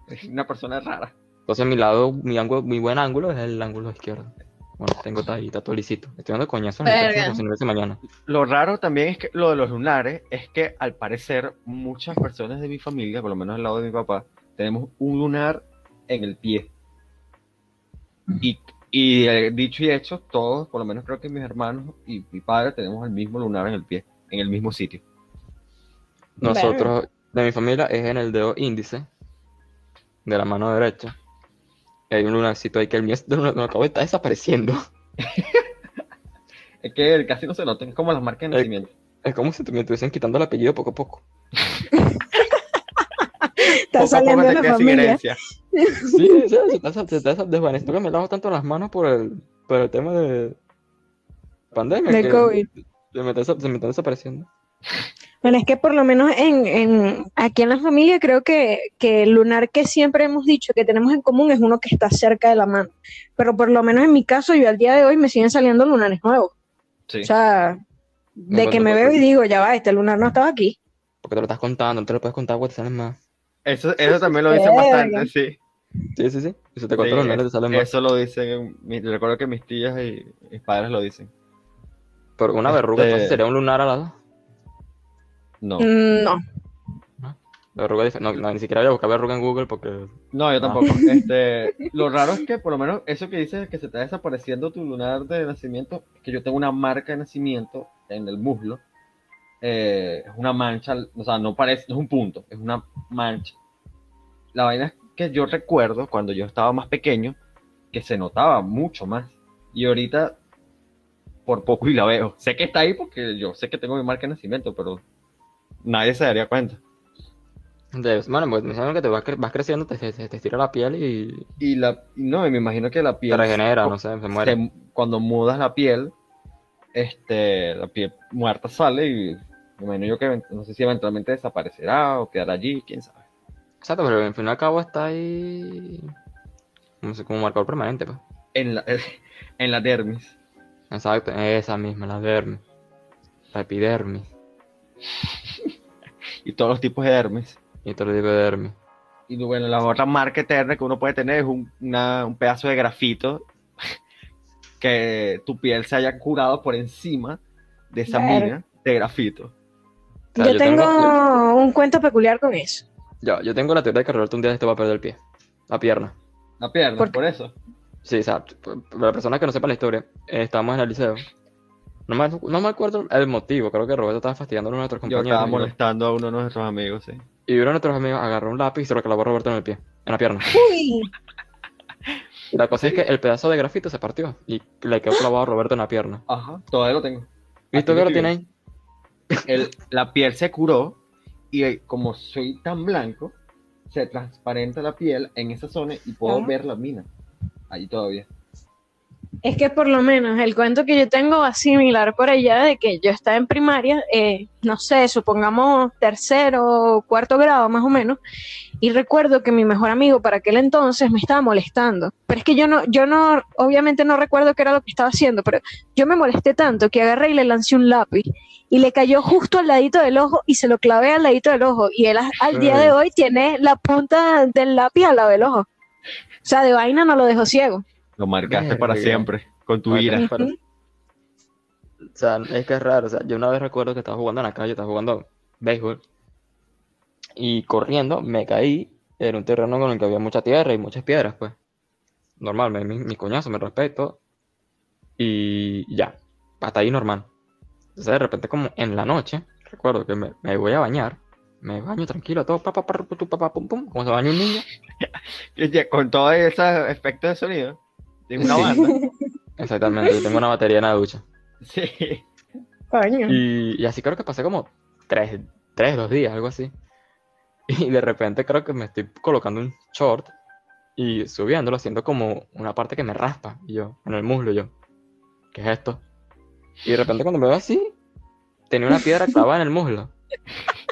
S1: Es una persona rara.
S2: Entonces mi lado, mi ángulo, mi buen ángulo es el ángulo izquierdo. Bueno, tengo ahí, todo lisito. Estoy dando coñazo si mañana.
S1: Lo raro también es que lo de los lunares es que al parecer muchas personas de mi familia, por lo menos del lado de mi papá, tenemos un lunar en el pie. Y, y eh, dicho y hecho, todos, por lo menos creo que mis hermanos y mi padre tenemos el mismo lunar en el pie, en el mismo sitio.
S2: Nosotros, de mi familia, es en el dedo índice de la mano derecha. Y hay un lunarcito ahí que el mío es- lo, lo acabo de estar desapareciendo.
S1: Es que casi no se nota, es como las marcas de nacimiento.
S2: Es como si te- me estuviesen quitando el apellido poco a poco.
S3: Está saliendo de la familia.
S2: Sí, sí, se está, se está desvaneciendo que me lavo tanto las manos por el, por el tema de pandemia.
S3: De COVID.
S2: Se me, está, se me está desapareciendo.
S3: Bueno, es que por lo menos en, en- aquí en la familia creo que, que el lunar que siempre hemos dicho que tenemos en común es uno que está cerca de la mano. Pero por lo menos en mi caso, yo al día de hoy me siguen saliendo lunares nuevos.
S1: Sí.
S3: O sea, de que me veo y digo, ya va, este lunar no estaba aquí.
S2: Porque te lo estás contando, no te lo puedes contar porque te salen más.
S1: Eso, eso también lo dicen bastante, sí.
S2: Sí, sí, sí. Y si te cuento
S1: Sí,
S2: los lunares te salen más.
S1: Eso lo dicen, recuerdo que mis tías y mis padres lo dicen.
S2: Pero una verruga
S1: Este-
S2: entonces sería un lunar al lado.
S1: No.
S3: Mm, No.
S2: La verruga no, no, ni siquiera voy a buscar verruga en Google porque.
S1: No, yo
S2: Ah.
S1: tampoco. Este, lo raro es que por lo menos eso que dices que se está desapareciendo tu lunar de nacimiento, es que yo tengo una marca de nacimiento en el muslo. Eh, es una mancha, o sea, no parece, no es un punto, es una mancha. La vaina es que yo recuerdo cuando yo estaba más pequeño que se notaba mucho más. Y ahorita por poco y la veo. Sé que está ahí porque yo sé que tengo mi marca de nacimiento, pero nadie se daría cuenta.
S2: De- bueno, pues me imagino que te vas, cre- vas creciendo, te, te, te estira la piel y
S1: Y la, no, y me imagino que la
S2: te
S1: piel
S2: regenera,
S1: co-
S2: no sé, se muere.
S1: se- cuando mudas la piel, este, la piel muerta sale y me imagino yo que no sé si eventualmente desaparecerá o quedará allí, quién sabe.
S2: Exacto, pero al fin y al cabo está ahí como, si- como marcador permanente, pues.
S1: En la, en la dermis.
S2: Exacto, esa misma, la dermis. La epidermis
S1: Y todos los tipos de dermis.
S2: y todo tipo de dermis.
S1: Y bueno, la otra marca eterna que uno puede tener es un, una- un pedazo de grafito que tu piel se haya curado por encima de esa
S3: Ver.
S1: mina de grafito.
S2: O sea,
S3: yo,
S2: yo
S3: tengo,
S2: tengo-
S3: un cuento peculiar con eso.
S2: Yo, yo tengo la teoría de que Roberto un día te va a perder el pie, la pierna.
S1: La pierna,
S3: ¿Por
S1: eso.
S2: Sí, o sea, para personas que no sepan la historia, eh, estábamos en el liceo. No me, no me acuerdo el motivo, creo que Roberto estaba fastidiando a uno de nuestros
S1: Yo
S2: compañeros.
S1: estaba
S2: y-
S1: molestando a uno de nuestros amigos, sí.
S2: Y uno de nuestros amigos agarró un lápiz y se lo clavó a Roberto en el pie, en la pierna.
S3: Uy,
S2: la cosa es que el pedazo de grafito se partió y le quedó clavado a Roberto en la pierna.
S1: Ajá, todavía lo tengo.
S2: ¿Visto que
S1: lo
S2: lo tiene ahí?
S1: El- la piel se curó y eh, como soy tan blanco, se transparenta la piel en esa zona y puedo
S3: Ah.
S1: ver la mina. Ahí todavía.
S3: Es que por lo menos el cuento que yo tengo va similar por allá de que yo estaba en primaria, eh, no sé, supongamos tercero o cuarto grado más o menos, y recuerdo que mi mejor amigo para aquel entonces me estaba molestando. Pero es que yo no, yo no, obviamente no recuerdo qué era lo que estaba haciendo, pero yo me molesté tanto que agarré y le lancé un lápiz y le cayó justo al ladito del ojo y se lo clavé al ladito del ojo. Y él al día de hoy tiene la punta del lápiz al lado del ojo. O sea, de vaina no lo dejó ciego.
S1: Lo marcaste para siempre, con tu ira.
S2: para- O sea, es que es raro. O sea, yo una vez recuerdo que estaba jugando en la calle, estaba jugando béisbol. Y corriendo me caí en un terreno con el que había mucha tierra y muchas piedras, pues. Normal, me, mi, mi coñazo, me respeto. Y ya, hasta ahí normal. Entonces de repente como en la noche, recuerdo que me, me voy a bañar. Me baño tranquilo, todo pa, pa, pa, pum, pum, como se baña un niño.
S1: Con todos esos efectos de sonido. De una banda.
S2: Exactamente, yo tengo una batería en la ducha.
S1: sí.
S3: Coño.
S2: Y, y así creo que pasé como tres, tres, dos días, algo así. Y de repente creo que me estoy colocando un short y subiéndolo, siento como una parte que me raspa. Y yo, en el muslo, yo, ¿qué es esto? Y de repente cuando me veo así, tenía una piedra clavada en el muslo.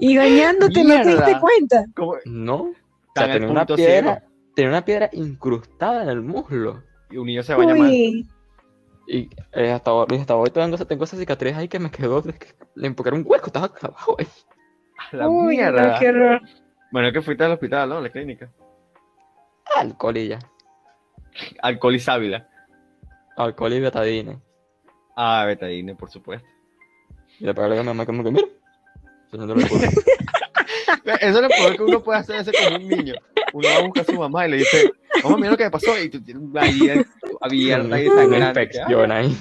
S3: Y bañándote, ¿no te diste cuenta?
S2: No, o sea, tenía una piedra,
S1: ciego.
S2: Tenía una piedra incrustada en el muslo.
S1: Y un niño se baña mal.
S2: Y eh, hasta, hoy- hasta hoy tengo, esa- tengo esa cicatriz ahí que me quedó, que le era un hueco, estaba clavado ahí.
S1: A la
S3: uy, no,
S1: mierda.
S3: qué horror.
S1: Bueno, es que fuiste al hospital, ¿no? A la clínica.
S2: Alcohol y ya.
S1: Alcohol y sábila.
S2: Alcohol y betadine.
S1: Ah, betadine, por supuesto.
S2: Y le pegué a mi mamá como que, mira. culo.
S1: Eso es lo peor que uno puede hacer ese con un niño. Uno va a buscar a su mamá y le dice, vamos, mira lo que me pasó. Y tú tienes una herida abierta y sangrante.
S2: infección ahí.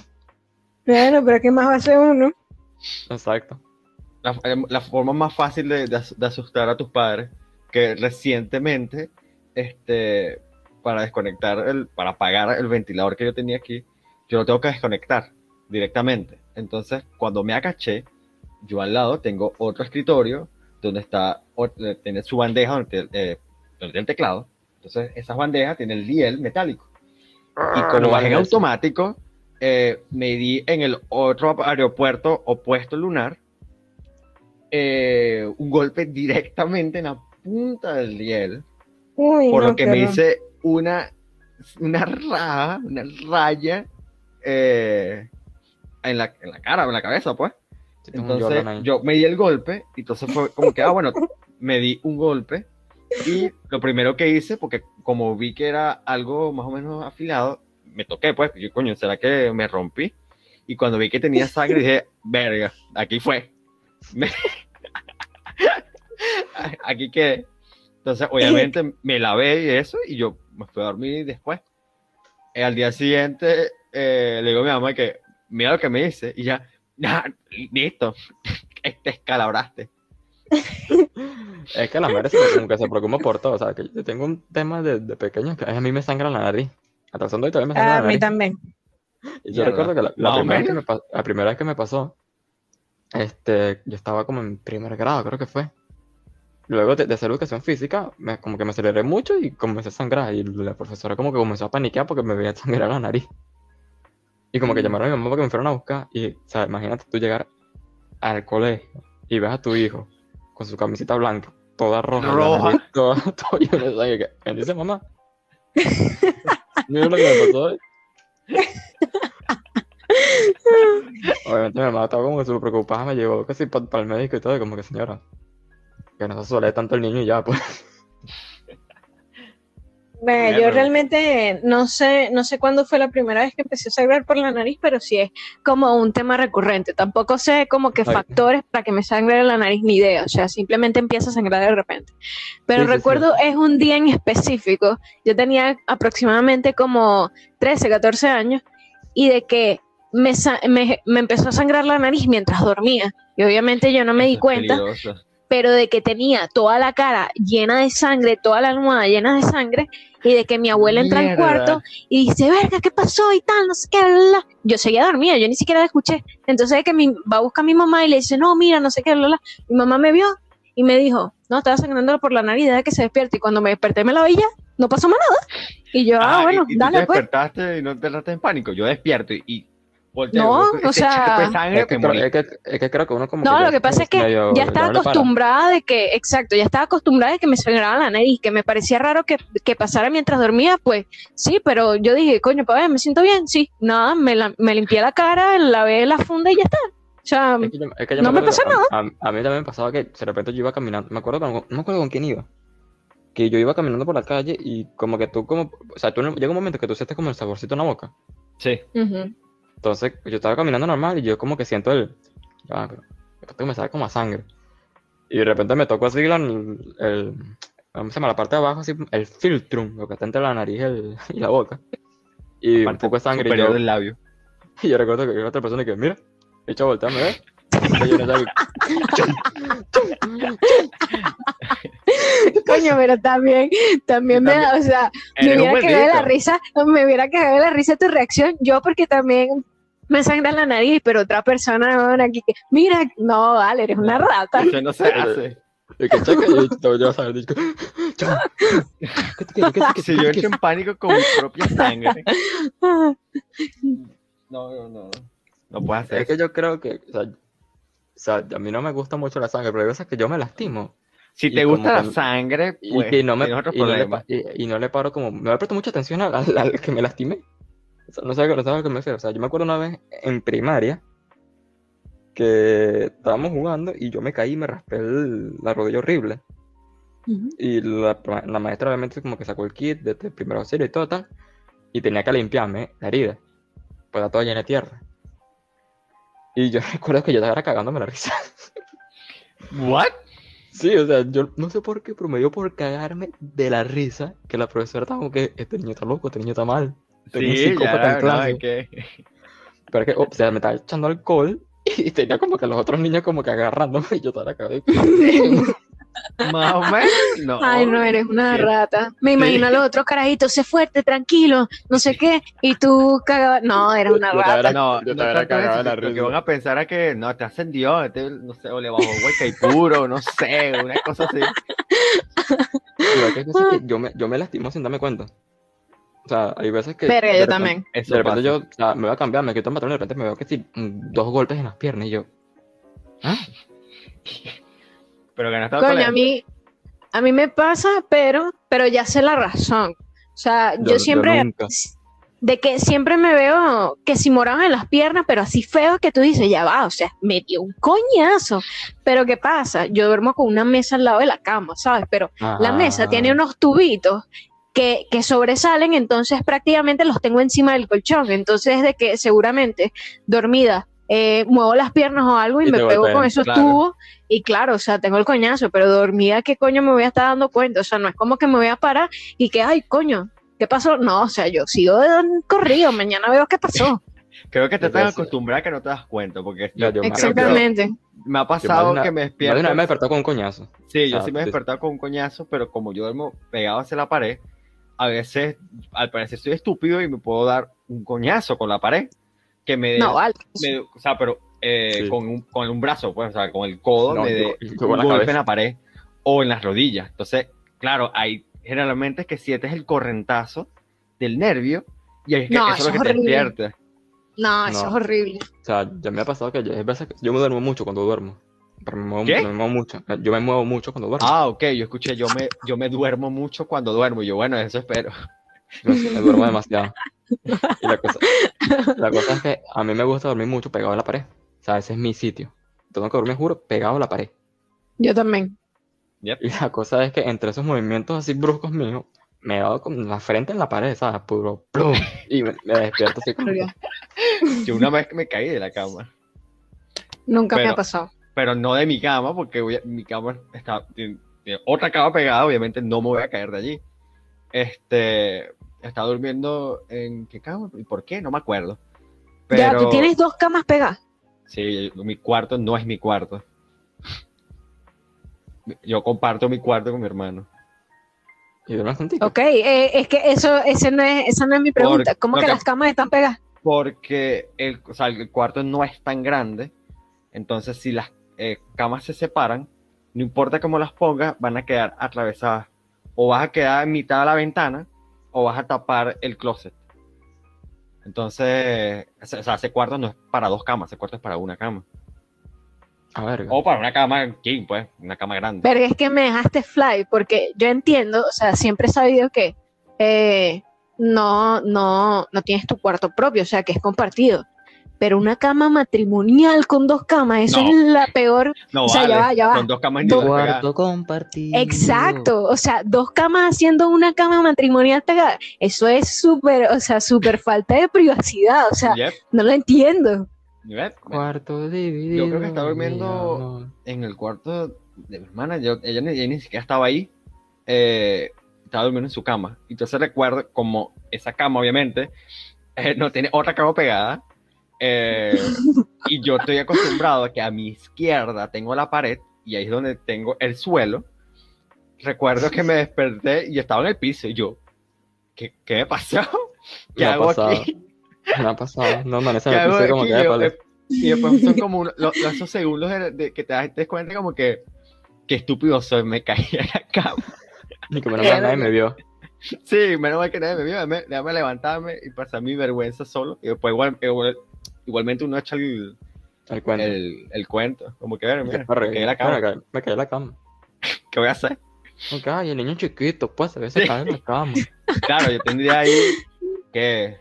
S3: Bueno, pero ¿qué más va a hacer uno?
S2: Exacto.
S1: La, la forma más fácil de, de as- de asustar a tus padres, que recientemente, este, para desconectar, el, para apagar el ventilador que yo tenía aquí, yo lo tengo que desconectar directamente. Entonces, cuando me agaché, yo al lado tengo otro escritorio donde está, eh, tiene su bandeja donde, eh, donde tiene el teclado. Entonces, esas bandejas tienen el diel metálico. Y como
S2: no
S1: bajé en automático, eh, me di en el otro aeropuerto opuesto lunar eh, un golpe directamente en la punta del diel,
S3: Uy,
S1: por
S3: no,
S1: lo que me
S3: horror.
S1: hice una, una raja, una raya eh, en, la, en la cara, en la cabeza, pues. Entonces yo me di el golpe, y entonces fue como que, ah, bueno, me di un golpe, y lo primero que hice, porque como vi que era algo más o menos afilado, me toqué, pues, yo, coño, ¿será que me rompí? Y cuando vi que tenía sangre, dije, verga, aquí fue. Me- aquí quedé. Entonces, obviamente, me lavé y eso, y yo me fui a dormir después. Eh, al día siguiente, eh, le digo a mi mamá que, mira lo que me hice, y ya, "Ah, listo, te escalabraste.
S2: Es que la madre se, como que se preocupa por todo. O sea, que yo tengo un tema de, de pequeño que a mí me sangra la nariz. Hasta el son de hoy todavía me sangra
S3: Ah, a
S2: la
S3: mí
S2: nariz.
S3: también.
S2: Y yo recuerdo que la, la primera vez que
S1: menos.
S2: me, pa- la primera vez que me pasó, este, yo estaba como en primer grado, creo que fue. luego de, de hacer educación física, me- como que me aceleré mucho y comencé a sangrar. Y la profesora como que comenzó a paniquear porque me veía sangrar la nariz. Y como que
S1: Mm.
S2: llamaron a mi mamá para que me fueran a buscar. Y, o sea, imagínate tú llegar al colegio y ves a tu hijo con su camiseta blanca, toda roja,
S1: Roja.
S2: nariz toda, de sangre. que, ¿Me dice mamá? Mira lo que me pasó hoy. Obviamente mi mamá estaba como que súper preocupada, me llevó casi para el médico y todo, y como que señora, que no se suele tanto el niño y ya, pues.
S3: Yo realmente no sé, no sé cuándo fue la primera vez que empecé a sangrar por la nariz, pero sí es como un tema recurrente. Tampoco sé como que
S2: Ay.
S3: factores para que me sangre la nariz ni idea. O sea, simplemente empieza a sangrar de repente. Pero
S2: Sí, sí, sí.
S3: recuerdo es un día en específico. Yo tenía aproximadamente como 13, 14 años y de que me, me, me empezó a sangrar la nariz mientras dormía. Y obviamente yo no me
S1: Eso
S3: di cuenta
S1: peligroso.
S3: pero de que tenía toda la cara llena de sangre, toda la almohada llena de sangre, y de que mi abuela entra al cuarto y dice, verga, ¿qué pasó? y tal, no sé qué, bla, bla, bla". Yo seguía dormida, yo ni siquiera la escuché. Entonces de que mi, va a buscar a mi mamá y le dice, no, mira, no sé qué, bla, bla". mi mamá me vio y me dijo, no, estaba sangrando por la nariz, deja que se despierte. Y cuando me desperté me la vi ya, no pasó más nada. Y yo, ah,
S1: Ah,
S3: bueno,
S1: y, y tú
S3: dale
S1: te
S3: pues.
S1: despertaste y no te entraste en pánico. Yo despierto y, y volteo,
S3: No,
S1: ese
S3: o sea,
S1: sangre,
S2: Es que, creo, es, que, es que creo que uno como
S3: No, lo que pasa es que
S2: medio-
S3: ya estaba
S2: no le para.
S3: acostumbrada de que, exacto, ya estaba acostumbrada de que me sangraba la nariz, que me parecía raro que, que pasara mientras dormía, pues sí, pero yo dije, coño, pa' ver, ¿me siento bien? Sí, nada, me, la- me limpié la cara, lavé la funda y ya está. O sea,
S2: Es que yo- es que yo
S3: No me
S2: acuerdo
S3: pasó
S2: que a- A, a mí también me pasaba que de repente yo iba caminando, me acuerdo, con- no me acuerdo con quién iba, que yo iba caminando por la calle y como que tú como, o sea, tú no- llega un momento que tú sientes como el saborcito en la boca.
S1: Sí.
S3: ujú.
S2: Entonces yo estaba caminando normal y yo como que siento el, ah, pero de repente me sabe como a sangre. Y de repente me tocó así la, el, ¿cómo se llama? La parte de abajo, así, el filtrum, lo que está entre la nariz y, el- y la boca. Y un
S1: Parte
S2: poco de sangre. Y
S1: superior
S2: yo,
S1: del labio.
S2: y yo recuerdo que había otra persona que, mira, hecho voltea, me ve. Está lleno de sangre.
S3: Coño, pero también, también me da, o sea, me hubiera quedado de la risa, me hubiera quedado de la risa tu reacción, yo porque también me sangra la nariz, pero otra persona aquí que, mira, no, vale, eres una rata.
S1: Eso no se hace.
S2: Y que checa, y yo, yo, ¿sabes? Digo, chao. ¿Qué te quieres? ¿Qué te quieres?
S1: Si yo en pánico con mi propia sangre. No, no, no. No puedes hacer
S2: Es que yo creo que, o sea, o sea, a mí no me gusta mucho la sangre, pero hay veces que yo me lastimo.
S1: Si
S2: y
S1: te gusta la
S2: que-
S1: sangre,
S2: Y,
S1: pues
S2: que no me,
S1: otro
S2: y, no le, y, y no paro como, le presto mucha atención al, al- al que me lastimé. O sea, no sé, no a lo que me refiero. O sea, yo me acuerdo una vez en primaria que estábamos jugando y yo me caí y me raspé el- la rodilla horrible.
S3: Ujú.
S2: Y la, la maestra obviamente como que sacó el kit de, de primer auxilio y todo tal. Y tenía que limpiarme la herida. Pues estaba toda llena de tierra. Y yo recuerdo que yo estaba cagándome la risa.
S1: ¿What?
S2: Sí, o sea, yo no sé por qué, pero me dio por cagarme de la risa que la profesora estaba como que este niño está loco, este niño está mal. Tengo un
S1: Sí,
S2: psicópata
S1: ya,
S2: en
S1: no,
S2: clase.
S1: es que...
S2: Pero es que, o sea, me estaba echando alcohol y tenía como que los otros niños como que agarrándome y yo estaba acá.
S1: Más o menos, no.
S3: Ay, no, eres una rata. Me imagino a los otros carajitos, sé fuerte, tranquilo, no sé qué, y tú cagabas. No, eres una
S2: Yo
S3: rata.
S1: No,
S2: Yo
S1: no
S2: estaba
S1: tanto
S2: cagado la
S1: Lo que
S2: risa.
S1: van a pensar es que no, te ascendió, este, no sé, o le bajó hueca y puro, no sé, una cosa así.
S2: Pero es que hay veces que yo me, yo me lastimo sin darme cuenta. O sea, hay veces que.
S3: Verga,
S2: de
S3: yo
S2: repente-
S3: también.
S2: De repente yo o sea, me voy a cambiar, me quito el pantalón y de repente me veo que sí, mm, dos golpes en las piernas y yo. ¿Ah?
S1: Pero ganaste
S3: Coño, a mí, a mí me pasa, pero, pero ya sé la razón. O sea, yo,
S2: Yo- yo
S3: siempre,
S2: nunca.
S3: de que siempre me veo que si moraban en las piernas, pero así feo que tú dices, ya va, o sea, me dio un coñazo. Pero ¿qué pasa? Yo duermo con una mesa al lado de la cama, ¿sabes? Pero la mesa tiene unos tubitos que, que sobresalen, entonces prácticamente los tengo encima del colchón. Entonces, de que seguramente dormida eh, muevo las piernas o algo y,
S2: Y
S3: me pego con esos
S1: claro.
S3: tubos. Y claro, o sea, tengo el coñazo, pero dormida, ¿qué coño me voy a estar dando cuenta? O sea, no es como que me voy a parar y que, ay, coño, ¿qué pasó? No, o sea, yo sigo de un corrido, mañana veo qué pasó.
S1: Creo que te
S2: Yo
S1: estás
S2: sé.
S1: acostumbrada que no te das cuenta, porque
S2: yo me-
S3: Exactamente.
S1: me ha
S2: Yo
S1: pasado
S2: una-
S1: que me despierto.
S2: una vez me despertó con un coñazo.
S1: Sí, yo
S2: Ah,
S1: sí me he
S2: sí.
S1: despertado con un coñazo, pero como yo duermo pegado hacia la pared, a veces, al parecer, soy estúpido y me puedo dar un coñazo con la pared. Que me dé-
S3: No, vale.
S1: me- o sea, pero eh,
S2: Sí.
S1: con, un, con un brazo, pues, o sea, con el codo,
S2: No,
S1: me
S2: yo
S1: un golpe
S2: cabeza.
S1: en la pared. o en las rodillas. Entonces, claro, hay generalmente es que sientes el correntazo del nervio y es que
S3: No,
S1: eso es
S3: eso
S1: lo que
S3: es
S1: te
S3: horrible.
S1: despierta.
S3: No, eso
S2: No.
S3: es horrible.
S2: O sea, ya me ha pasado que yo, yo me duermo mucho cuando duermo. Pero me muevo,
S1: ¿Qué?
S2: me muevo mucho. Yo me muevo mucho cuando duermo.
S1: Ah, ok, yo escuché, yo me, yo me duermo mucho cuando duermo. Y yo, bueno, eso espero.
S2: Sí me duermo demasiado. Y la cosa, la cosa es que a mí me gusta dormir mucho pegado a la pared. O sea, ese es mi sitio. Tengo que dormir, juro, pegado a la pared.
S3: Yo también.
S2: Y la cosa es que entre esos movimientos así bruscos míos, me he dado con la frente en la pared, ¿sabes? Puro plum. Y me, me despierto así como
S1: Yo una vez que me caí de la cama.
S3: Nunca me
S1: Pero-
S3: ha pasado.
S1: pero no de mi cama, porque voy a- mi cama está, tiene, tiene otra cama pegada, obviamente no me voy a caer de allí. Este, estaba durmiendo en qué cama y por qué, no me acuerdo. Pero
S3: Ya, tú tienes dos camas pegadas.
S1: sí, mi cuarto no es mi cuarto. Yo comparto mi cuarto con mi hermano.
S2: y duermes contigo.
S3: Ok, eh, es que eso, ese no es, esa no es mi pregunta.
S1: Por-
S3: ¿Cómo que- las camas están pegadas?
S1: Porque el, o sea, el cuarto no es tan grande, entonces si las eh, camas se separan, no importa cómo las pongas, van a quedar atravesadas. O vas a quedar en mitad de la ventana, o vas a tapar el closet. Entonces, ese- o sea, ese cuarto no es para dos camas, ese cuarto es para una cama.
S2: A ver,
S1: O para una cama king, pues, una cama grande.
S3: Pero es que me dejaste fly, porque yo entiendo, o sea, siempre he sabido que eh, no, no, no tienes tu cuarto propio, o sea, que es compartido. Pero una cama matrimonial con dos camas, eso
S1: No.
S3: es la peor.
S1: No,
S3: o sea, ya va, ya va.
S1: Son dos camas
S3: Dos-
S2: cuarto compartido.
S3: Exacto, o sea, dos camas haciendo una cama matrimonial pegada, eso es súper, o sea, súper falta de privacidad, o sea,
S1: Yep,
S3: no lo entiendo.
S1: yep.
S2: Cuarto dividido.
S1: Yo creo que está
S2: mi
S1: durmiendo en el cuarto de mi hermana, yo, ella, ni, ella ni siquiera estaba ahí, eh, estaba durmiendo en su cama. Entonces recuerdo como esa cama, obviamente, eh, no tiene otra cama pegada. Eh, y yo estoy acostumbrado a que a mi izquierda tengo la pared y ahí es donde tengo el suelo. Recuerdo que me desperté y estaba en el piso y yo, ¿qué, qué me pasó? ¿Qué
S2: Me ha
S1: hago
S2: pasado.
S1: aquí?
S2: Me ha pasado. No, no, ese
S1: ¿Qué
S2: me puse como que
S1: Yo, eh, y después son como uno- lo- lo- esos segundos de, de que te das, cuenta como que qué estúpido soy, me caí en la cama.
S2: Ni que menos mal nadie me vio.
S1: Sí, menos mal que nadie me vio, déjame, déjame levantarme y pasar mi vergüenza solo. Y después igual, igual- igualmente uno echa el,
S2: El cuento.
S1: el, el cuento, como que, "Mira,
S2: me
S1: me caí en la cama,
S2: Me caí, me caí en la cama.
S1: ¿qué voy a hacer?
S2: Ay, el niño chiquito, pues, se ve se cae en la cama.
S1: Claro, yo tendría ahí que,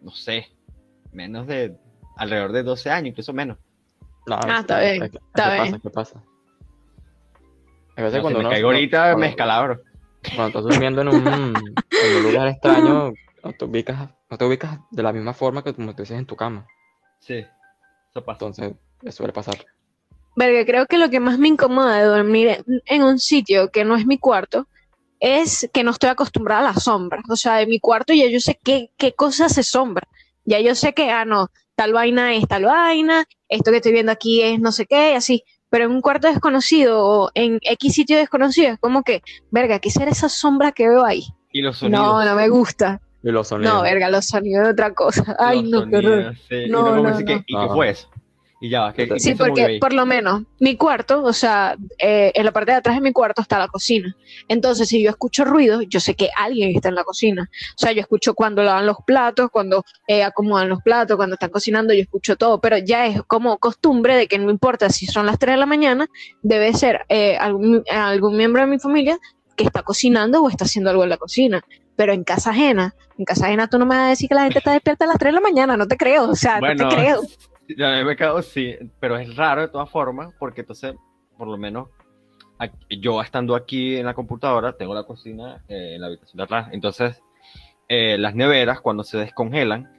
S1: no sé, menos de, alrededor de 12 años, incluso menos.
S2: No,
S3: Ah,
S2: es-
S3: está bien,
S2: que-
S3: está
S2: ¿Qué
S3: bien.
S2: pasa? ¿Qué pasa? A veces
S1: No, si
S2: cuando
S1: me
S2: uno-
S1: caigo ahorita,
S2: cuando-
S1: me escalabro.
S2: Cuando estás durmiendo en un, en un lugar extraño, te, ubicas, no te ubicas de la misma forma que como te dices en tu cama.
S1: Sí, eso pasa.
S2: Entonces, eso suele pasar.
S3: Verga, creo que lo que más me incomoda de dormir en, un sitio que no es mi cuarto es que no estoy acostumbrada a las sombras. O sea, en mi cuarto ya yo sé qué, qué cosa se sombra. Ya yo sé que, ah, no, tal vaina es tal vaina, esto que estoy viendo aquí es no sé qué, y así. Pero en un cuarto desconocido o en X sitio desconocido es como que, verga, ¿qué será esa sombra que veo ahí?
S1: Y los sonidos.
S3: No, no me gusta.
S2: Y los sonidos.
S3: No, verga, los sonidos de otra cosa. Ay,
S1: los
S3: no, qué horror.
S1: sonidos, sí. Y
S3: No, no,
S1: que,
S3: no.
S1: ¿y qué fue eso? Y ya ¿qué,
S2: Sí,
S1: qué
S3: porque por lo menos mi cuarto, o sea, eh, en la parte de atrás de mi cuarto está la cocina. Entonces, si yo escucho ruido, yo sé que alguien está en la cocina. O sea, yo escucho cuando lavan los platos, cuando eh, acomodan los platos, cuando están cocinando, yo escucho todo. Pero ya es como costumbre de que no importa si son las 3 de la mañana, debe ser eh, algún, algún miembro de mi familia que está cocinando o está haciendo algo en la cocina. Pero en casa ajena, en casa ajena tú no me vas a decir que la gente está despierta a las 3 de la mañana, no te creo, o sea,
S1: Bueno,
S3: no te creo.
S1: Ya me he quedado, sí, pero es raro de todas formas, porque entonces, por lo menos, aquí- yo estando aquí en la computadora, tengo la cocina eh, en la habitación de atrás. Entonces, eh, las neveras, cuando se descongelan,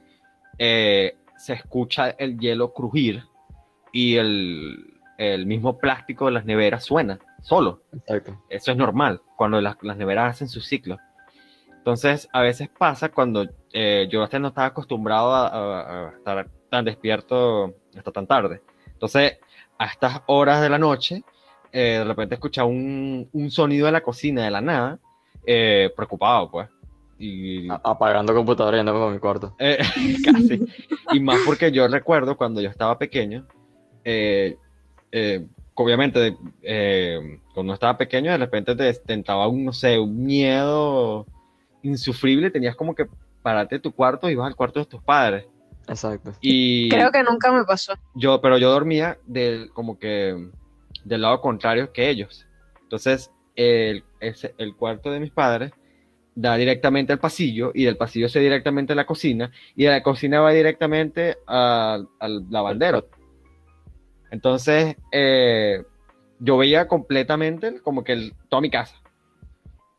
S1: eh, se escucha el hielo crujir y el, el mismo plástico de las neveras suena solo.
S2: Exacto.
S1: Eso es normal cuando las, las neveras hacen su ciclo. Entonces, a veces pasa cuando eh, yo hasta no estaba acostumbrado a, a- a estar tan despierto hasta tan tarde. Entonces, a estas horas de la noche, eh, de repente escuchaba un, un sonido de la cocina de la nada, eh, preocupado, pues. Y,
S2: Apagando computadora y yéndome con mi cuarto.
S1: eh, casi. Y más porque yo recuerdo cuando yo estaba pequeño, eh, eh, obviamente cuando estaba pequeño, de repente te, te entraba un, no sé, un miedo insufrible, tenías como que pararte de tu cuarto y ibas al cuarto de tus padres.
S2: Exacto.
S1: Y
S3: Creo que nunca me pasó.
S1: yo, pero yo dormía del, como que del lado contrario que ellos. Entonces, el, ese- el cuarto de mis padres da directamente al pasillo y del pasillo se directamente a la cocina y de la cocina va directamente al, al lavandero. Entonces, eh, yo veía completamente como que el- toda mi casa.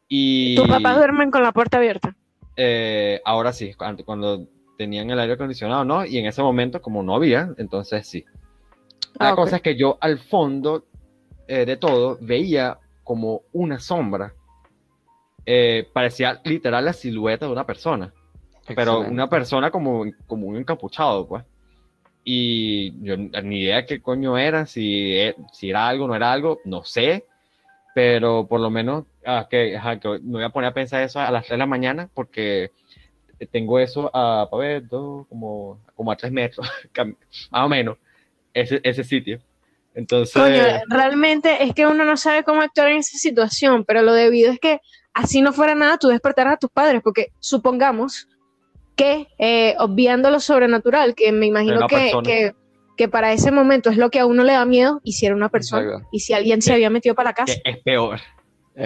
S1: Y
S3: Tus papás duermen con la puerta abierta.
S1: eh, ahora sí, cuando, cuando tenían el aire acondicionado, ¿no? Y en ese momento, como no había, entonces sí. La
S3: Ah,
S1: cosa es que yo al fondo eh, de todo veía como una sombra. Eh, parecía literal la silueta de una persona, pero
S2: Excelente.
S1: una persona como, como un encapuchado, pues. Y yo ni idea qué coño era, si, e- si era algo, no era algo, no sé. Pero por lo menos, ah, que, ajá, que me voy a poner a pensar eso a las 3 de la mañana porque tengo eso a, para ver, dos, como, como a 3 metros, más o menos, ese, ese sitio. Entonces,
S3: Coño, realmente es que uno no sabe cómo actuar en esa situación, pero lo debido es que así no fuera nada, tú despertaras a tus padres, porque supongamos que, eh, obviando lo sobrenatural, que me imagino que, que, que para ese momento es lo que a uno le da miedo, y si era una persona,
S2: Exacto.
S3: y si alguien se había metido para la casa.
S1: que es peor.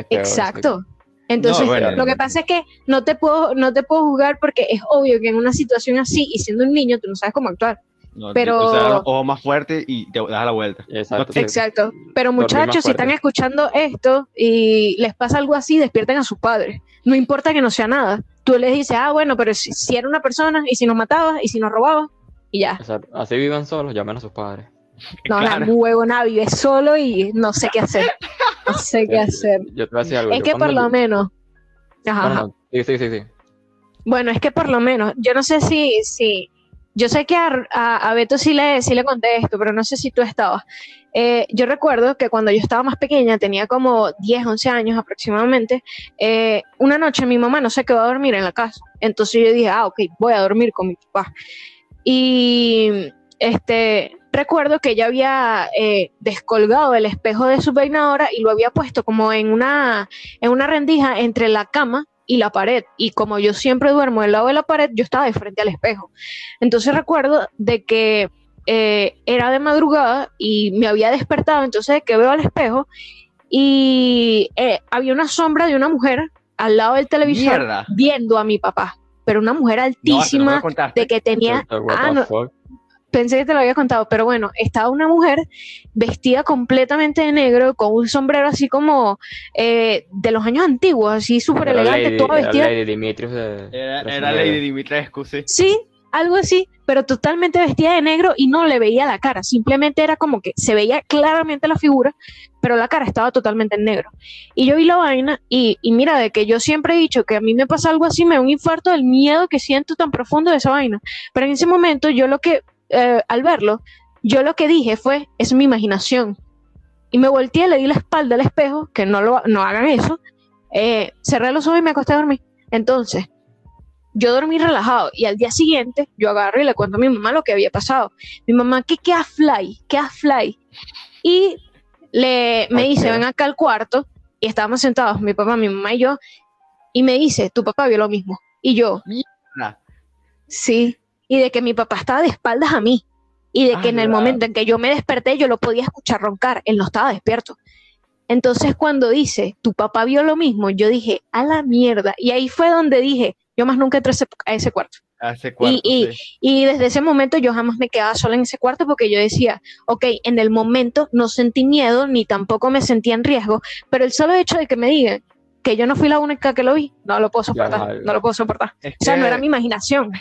S3: Exacto. Entonces,
S1: No, bueno.
S3: lo que pasa es que no te puedo, no te puedo juzgar porque es obvio que en una situación así y siendo un niño tú no sabes cómo actuar.
S1: No,
S3: Pero-
S1: O sea, más fuertes y te das la vuelta.
S2: Exacto.
S1: No
S3: Exacto. Pero muchachos, si
S2: fuerte.
S3: están escuchando esto y les pasa algo así, despierten a sus padres. No importa que no sea nada. Tú les dices, ah, bueno, pero si, si era una persona y si nos mataba y si nos robaba y ya.
S2: Exacto. Así vivan solos, llamen a sus padres.
S3: No,
S1: Claro.
S3: nada, huevo, nada, vive solo y no sé qué hacer. No sé qué hacer.
S2: Yo te voy a decir algo.
S3: Es
S2: yo
S3: que por lo menos. Ajá,
S2: no, sí, sí, sí, sí.
S3: Bueno, es que por lo menos, yo no sé si, si yo sé que a, a- a Beto sí le, sí le conté esto, pero no sé si tú estabas. Eh, yo recuerdo que cuando yo estaba más pequeña, tenía como 10, 11 años aproximadamente, eh, una noche mi mamá no se quedó a dormir en la casa. Entonces yo dije, ah, ok, voy a dormir con mi papá. Y este, recuerdo que ella había eh, descolgado el espejo de su peinadora y lo había puesto como en una, en una rendija entre la cama y la pared. Y como yo siempre duermo del lado de la pared, yo estaba de frente al espejo. Entonces recuerdo de que eh, era de madrugada y me había despertado, entonces que veo al espejo y eh, había una sombra de una mujer al lado del televisor
S1: Mierda.
S3: viendo a mi papá, pero una mujer
S1: No, no
S3: altísima de que tenía ah, no. Pensé que te lo había contado, pero bueno, estaba una mujer vestida completamente de negro, con un sombrero así como eh, de los años antiguos, así súper elegante,
S2: Lady-
S3: toda
S2: era
S3: vestida.
S2: Lady Dimitrios de-
S1: Era,
S2: de
S1: era. Lady Dimitrescu, sí.
S3: Sí, algo así, pero totalmente vestida de negro y no le veía la cara, simplemente era como que se veía claramente la figura, pero la cara estaba totalmente en negro. Y yo vi la vaina y, y mira, de que yo siempre he dicho que a mí me pasa algo así, me da un infarto del miedo que siento tan profundo de esa vaina. Pero en ese momento yo lo que, eh, al verlo, yo lo que dije fue, es mi imaginación. Y me volteé, le di la espalda al espejo, que no, lo, no hagan eso, eh, cerré los ojos y me acosté a dormir. Entonces, yo dormí relajado y al día siguiente yo agarro y le cuento a mi mamá lo que había pasado. Mi mamá, ¿qué, qué a fly? ¿Qué a fly? Y le, me dice, ven acá al cuarto y estábamos sentados, mi papá, mi mamá y yo, y me dice, tu papá vio lo mismo. Y yo,
S1: Mierda.
S3: sí, y de que mi papá estaba de espaldas a mí y de que en el momento en que yo me desperté yo lo podía escuchar roncar, él no estaba despierto. Entonces cuando dice, tu papá vio lo mismo, yo dije, a la mierda. Y ahí fue donde dije, yo más nunca entré a ese- a ese cuarto. Y-
S1: sí.
S3: Y desde ese momento yo jamás me quedaba sola en ese cuarto porque yo decía, ok, en el momento no sentí miedo ni tampoco me sentía en riesgo, pero el solo hecho de que me digan que yo no fui la única que lo vi, no lo puedo soportar,
S2: Ya,
S3: no lo puedo soportar.
S1: Es
S3: O sea, no era mi imaginación.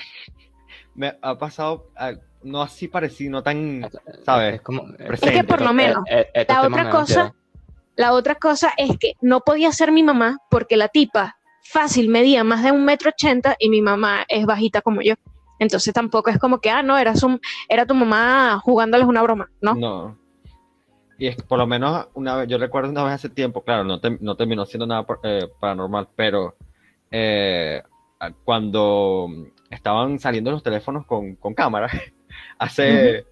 S1: Me ha pasado, ah, no así parecido, no tan,
S2: Es
S1: ¿sabes?
S2: como,
S3: Es que por lo menos,
S2: eh, eh,
S3: la otra cosa-. La otra cosa es que no podía ser mi mamá porque la tipa fácil medía más de un metro ochenta y mi mamá es bajita como yo. Entonces tampoco es como que, ah, no, era, su, era tu mamá jugándoles una broma, ¿no?
S1: No. Y es que por lo menos una vez, yo recuerdo una vez hace tiempo, claro, no, te- no terminó siendo nada por- eh, paranormal, pero eh, cuando estaban saliendo los teléfonos con, con cámara, hace,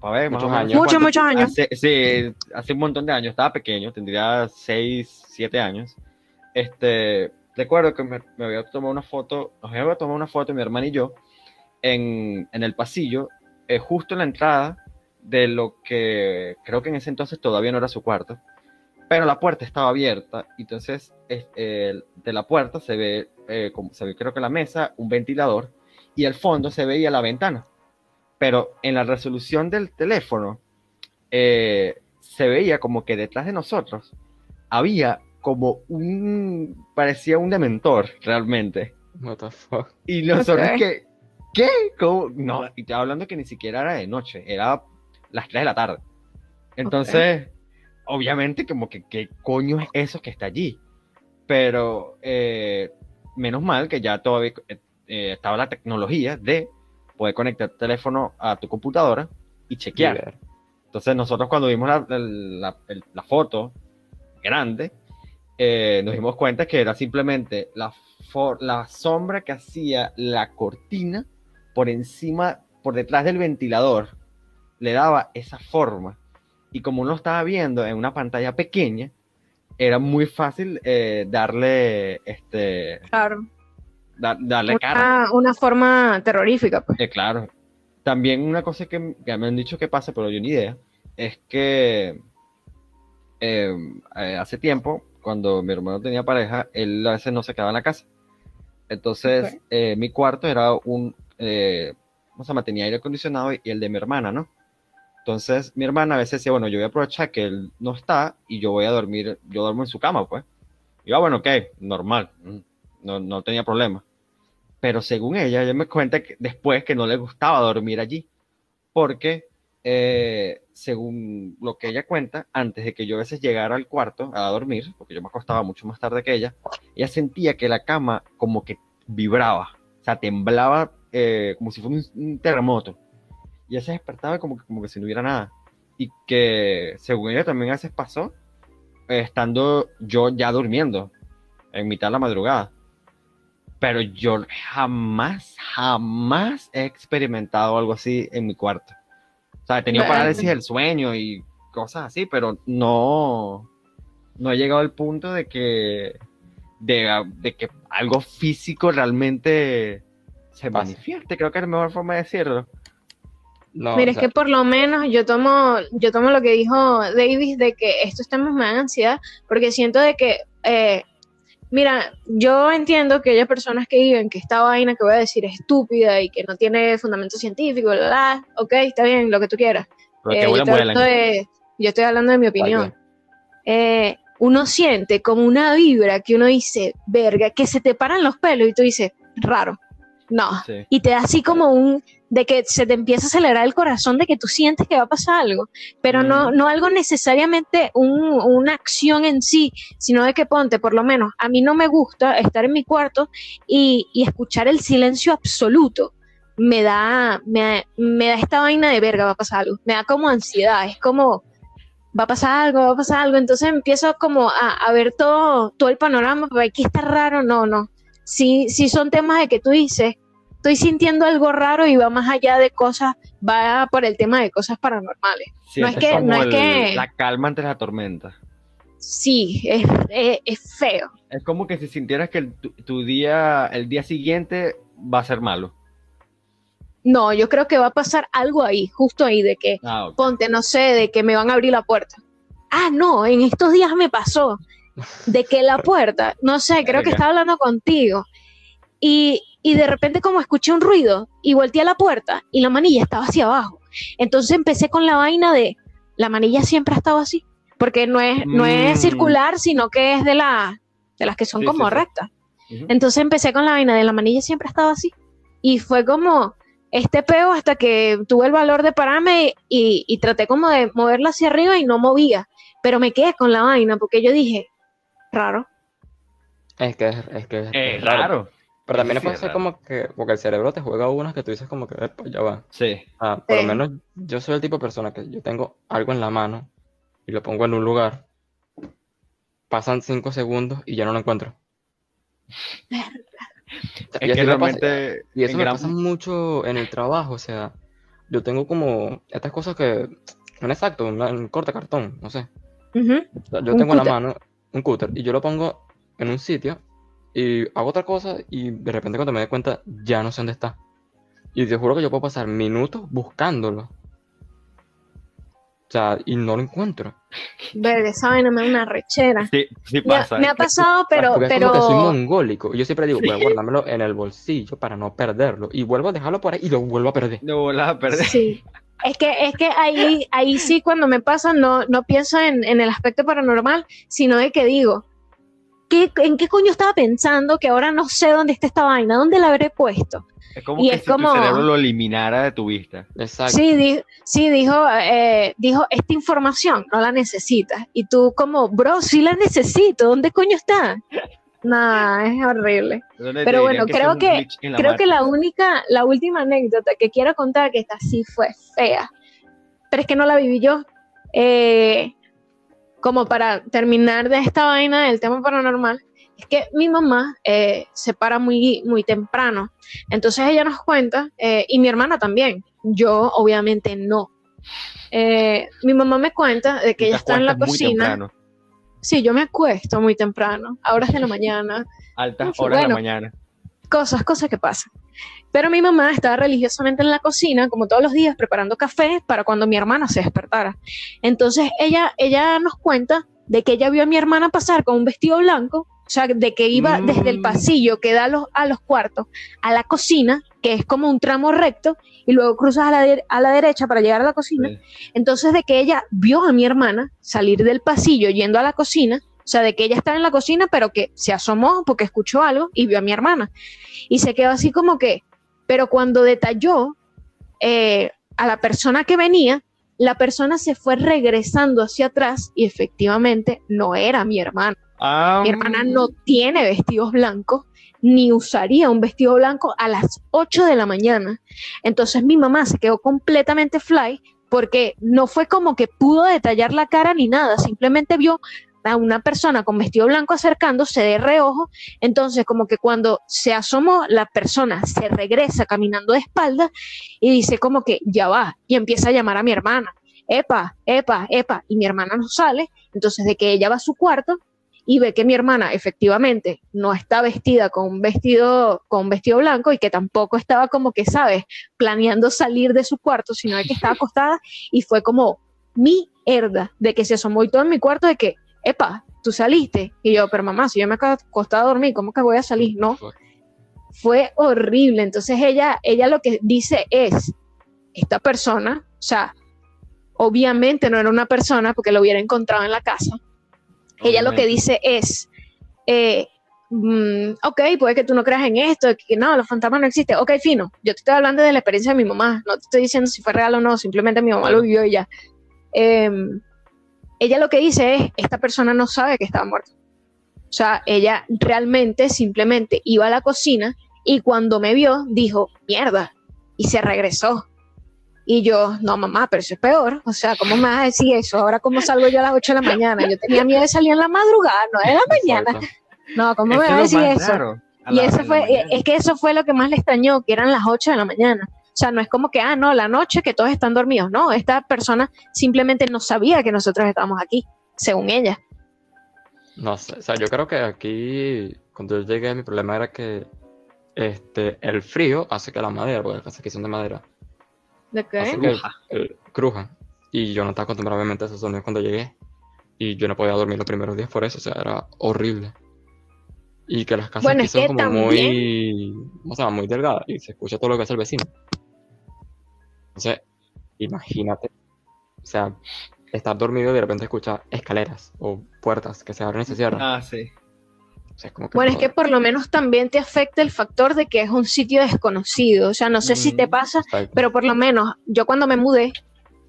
S1: para ver, más
S2: Muchos
S1: menos.
S2: años.
S3: Muchos, muchos años.
S1: Hace, sí, hace un montón de años, estaba pequeño, tendría 6, 7 años. Este, recuerdo que me, me había tomado una foto, nos había tomado una foto mi hermana y yo en, en el pasillo, eh, justo en la entrada de lo que creo que en ese entonces todavía no era su cuarto, pero la puerta estaba abierta, y entonces es- eh, de la puerta se ve, eh, como se ve creo que la mesa, un ventilador, y al fondo se veía la ventana. Pero en la resolución del teléfono eh, se veía como que detrás de nosotros había como un, parecía un dementor realmente.
S2: What the fuck.
S1: Y nosotros
S3: Ok.
S1: que, ¿qué? ¿Cómo? No, y estaba hablando que ni siquiera era de noche, era las 3 de la tarde. Entonces, obviamente como que, ¿qué coño es eso que está allí? Pero eh, menos mal que ya todavía eh, estaba la tecnología de poder conectar el teléfono a tu computadora y chequear. Entonces nosotros cuando vimos la, la- el- la foto grande, eh, nos dimos cuenta que era simplemente la, for- la sombra que hacía la cortina por encima, por detrás del ventilador, le daba esa forma. Y como uno estaba viendo en una pantalla pequeña, era muy fácil eh, darle, este,
S3: Claro.
S1: da- darle cara.
S3: Una, una forma terrorífica, pues.
S1: Eh, claro. También una cosa que, que me han dicho que pasa, pero yo ni idea, es que eh, eh, hace tiempo, cuando mi hermano tenía pareja, él a veces no se quedaba en la casa. Entonces,
S3: Ok.
S1: eh, mi cuarto era un, eh, ¿cómo se llama? Tenía aire acondicionado y el de mi hermana, ¿no? Entonces, mi hermana a veces decía, bueno, yo voy a aprovechar que él no está y yo voy a dormir, yo duermo en su cama, pues. Y yo, ah, bueno, ok, normal, mm, no, no tenía problema. Pero según ella, ella me cuenta que después que no le gustaba dormir allí, porque eh, según lo que ella cuenta, antes de que yo a veces llegara al cuarto a dormir, porque yo me acostaba mucho más tarde que ella, ella sentía que la cama como que vibraba, o sea, temblaba eh, como si fuera un, un terremoto. Y ella se despertaba como que, como que si no hubiera nada. Y que según ella también a veces pasó, eh, estando yo ya durmiendo, en mitad de la madrugada. Pero yo jamás, jamás he experimentado algo así en mi cuarto. O sea, he tenido parálisis del sueño y cosas así, pero no, no he llegado al punto de que, de, de que algo físico realmente se manifieste. Creo que es la mejor forma de decirlo.
S2: No,
S3: Mira,
S2: o
S3: es que por lo menos yo tomo, yo tomo lo que dijo Davis de que estos temas me dan ansiedad, porque siento de que, eh, mira, yo entiendo que haya personas que digan que esta vaina que voy a decir es estúpida y que no tiene fundamento científico, bla, ok, está bien, lo que tú quieras.
S1: Pero
S3: Eh, yo, de, yo estoy hablando de mi opinión. Eh, uno siente como una vibra que uno dice, verga, que se te paran los pelos y tú dices, raro, no,
S1: Sí.
S3: y te da así como un de que se te empieza a acelerar el corazón de que tú sientes que va a pasar algo, pero no,
S1: Mm.
S3: no algo necesariamente un- una acción en sí, sino de que ponte, por lo menos, a mí no me gusta estar en mi cuarto y, y escuchar el silencio absoluto. Me da, me, me da esta vaina de verga, va a pasar algo. Me da como ansiedad, es como, va a pasar algo, va a pasar algo. Entonces empiezo como a, a ver todo, todo el panorama, pero aquí está raro, no, no. Sí, sí son temas de que tú dices, estoy sintiendo algo raro y va más allá de cosas, va por el tema de cosas paranormales.
S1: Sí,
S3: no es que- no es que-
S1: La calma ante la tormenta.
S3: Sí, es, es, es feo.
S1: Es como que si sintieras que el- tu, tu día, el día siguiente va a ser malo.
S3: No, yo creo que va a pasar algo ahí, justo ahí, de que
S1: Ah,
S3: ponte, no sé, de que me van a abrir la puerta. Ah, no, en estos días me pasó de que la puerta, no sé, creo que estaba hablando contigo y, y de repente como escuché un ruido y volteé a la puerta y la manilla estaba hacia abajo. Entonces empecé con la vaina de la manilla siempre ha estado así, porque no es, no es
S1: Mm.
S3: circular, sino que es de, la, de las que son
S1: Sí,
S3: como
S1: sí, sí.
S3: rectas. Entonces empecé con la vaina de la manilla siempre ha estado así. Y fue como este peo hasta que tuve el valor de pararme y, y traté como de moverla hacia arriba y no movía. Pero me quedé con la vaina porque yo dije, raro.
S2: Es que es, es que es,
S1: Es
S2: es raro.
S1: raro.
S2: Pero también
S1: Sí,
S2: puede
S1: es
S2: ser
S1: raro.
S2: como que, porque el cerebro te juega unas que tú dices como que, "Epa, ya va.
S1: Sí.
S2: Ah, por lo
S3: Sí.
S2: menos yo soy el tipo de persona que yo tengo algo en la mano y lo pongo en un lugar, pasan cinco segundos y ya no lo encuentro. O sea, y
S1: Es
S2: así
S1: que
S2: me pasa-
S1: realmente.
S2: y eso me
S1: gran-
S2: pasa mucho en el trabajo, o sea, yo tengo como estas cosas que, un exacto, un, un corte cartón, no sé.
S3: Ujú.
S2: O sea, yo
S3: Un
S2: tengo en la mano un cúter y yo lo pongo en un sitio y hago otra cosa y de repente cuando me doy cuenta ya no sé dónde está. Y te juro que yo puedo pasar minutos buscándolo. O sea, y no lo encuentro.
S3: Verga, esa vaina me da una rechera.
S1: Sí, sí
S3: Me
S1: pasa.
S3: me ha pasado, pero,
S2: Porque es como que soy
S3: pero
S2: mongólico. Yo siempre digo, voy a guardármelo en el bolsillo para no perderlo. Y vuelvo a dejarlo por ahí y lo vuelvo a perder.
S1: No volás a perder.
S3: sí. Es que, es que ahí, ahí sí cuando me pasa no, no pienso en, en el aspecto paranormal, sino de que digo, ¿qué, ¿en qué coño estaba pensando que ahora no sé dónde está esta vaina? ¿Dónde la habré puesto?
S1: Es como
S3: Y
S1: que
S3: es
S1: si
S3: como-
S1: tu cerebro lo eliminara de tu vista.
S2: Exacto.
S3: Sí, di- sí dijo, eh, dijo, esta información no la necesitas. Y tú como, bro, sí la necesito, ¿dónde coño está? Nah, es horrible.
S1: ¿Dónde
S3: Pero bueno, creo que- Creo que la única, la última anécdota que quiero contar, que esta sí fue fea, pero es que no la viví yo, eh, como para terminar de esta vaina del tema paranormal, es que mi mamá eh, se para muy, muy temprano. Entonces ella nos cuenta, eh, y mi hermana también, yo obviamente no. Eh, mi mamá me cuenta de que ella está en la cocina.
S1: temprano,
S3: Sí, yo me acuesto muy temprano, a horas de la mañana,
S1: altas
S3: Uf,
S1: horas de la mañana.
S3: Cosas, cosas que pasan. Pero mi mamá estaba religiosamente en la cocina, como todos los días, preparando café para cuando mi hermana se despertara. Entonces ella, ella nos cuenta de que ella vio a mi hermana pasar con un vestido blanco, o sea, de que iba
S1: Mm.
S3: desde el pasillo que da a los, a los cuartos a la cocina, que es como un tramo recto, y luego cruzas a la, de- a la derecha para llegar a la cocina.
S1: Sí.
S3: Entonces, de que ella vio a mi hermana salir del pasillo yendo a la cocina, o sea, de que ella estaba en la cocina, pero que se asomó porque escuchó algo y vio a mi hermana. Y se quedó así como que, pero cuando detalló eh, a la persona que venía, la persona se fue regresando hacia atrás y efectivamente no era mi hermana.
S1: Ah,
S3: Mi hermana no tiene vestidos blancos, ni usaría un vestido blanco a las 8 de la mañana. Entonces mi mamá se quedó completamente fly porque no fue como que pudo detallar la cara ni nada, simplemente vio a una persona con vestido blanco acercándose de reojo, entonces como que cuando se asomó la persona se regresa caminando de espaldas y dice como que ya va y empieza a llamar a mi hermana, epa, epa, epa, y mi hermana no sale, entonces de que ella va a su cuarto y ve que mi hermana efectivamente no está vestida con un vestido con vestido blanco y que tampoco estaba como que sabes planeando salir de su cuarto sino que estaba acostada y fue como mierda de que se asomó y todo en mi cuarto de que epa tú saliste. Y yo pero mamá si yo me acostar a dormir cómo que voy a salir no. Fue horrible. Entonces ella ella lo que dice es esta persona o sea obviamente no era una persona porque lo hubiera encontrado en la casa. Ella lo que dice es, eh, mm, ok, puede que tú no creas en esto, que no, los fantasmas no existen. Ok, fino, yo te estoy hablando de la experiencia de mi mamá, no te estoy diciendo si fue real o no, simplemente mi mamá lo vivió y ya. Em, ella lo que dice es, esta persona no sabe que estaba muerta. O sea, ella realmente simplemente iba a la cocina y cuando me vio dijo, mierda, y se regresó. Y yo, no, mamá, pero eso es peor. O sea, ¿cómo me vas a decir eso? Ahora, ¿cómo salgo yo a las 8 de la mañana? Yo tenía miedo de salir en la madrugada, no de la mañana. No, ¿cómo me vas a decir eso?
S1: raro, a
S3: Y
S1: la-
S3: eso fue, es que eso fue lo que más le extrañó, que eran las 8 de la mañana. O sea, no es como que, ah, no, la noche que todos están dormidos. No, esta persona simplemente no sabía que nosotros estábamos aquí, según ella.
S2: No sé, o sea, yo creo que aquí, cuando yo llegué, mi problema era que este, el frío hace que la madera, porque las casas aquí son de madera,
S3: ¿De
S2: hace
S3: qué?
S2: que el-
S1: Cruja.
S2: el- cruja. Y yo no estaba acostumbrado obviamente a esos sonidos cuando llegué. Y yo no podía dormir los primeros días por eso, o sea, era horrible. Y que las casas
S3: Bueno,
S2: aquí son
S3: que
S2: como
S3: también-
S2: muy, o sea, muy delgadas y se escucha todo lo que hace el vecino. Entonces, imagínate, o sea, estar dormido y de repente escuchar escaleras o puertas que se abren y se cierran.
S1: Ah, sí.
S2: O sea, es como que
S3: Bueno, es que por lo menos también te afecta el factor de que es un sitio desconocido. O sea, no sé si te
S1: Mm.
S3: pasa,
S2: Exacto.
S3: pero por lo menos yo cuando me mudé,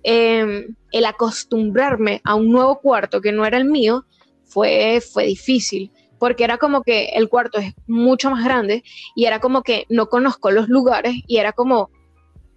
S3: eh, el acostumbrarme a un nuevo cuarto que no era el mío fue, fue difícil, porque era como que el cuarto es mucho más grande y era como que no conozco los lugares y era como,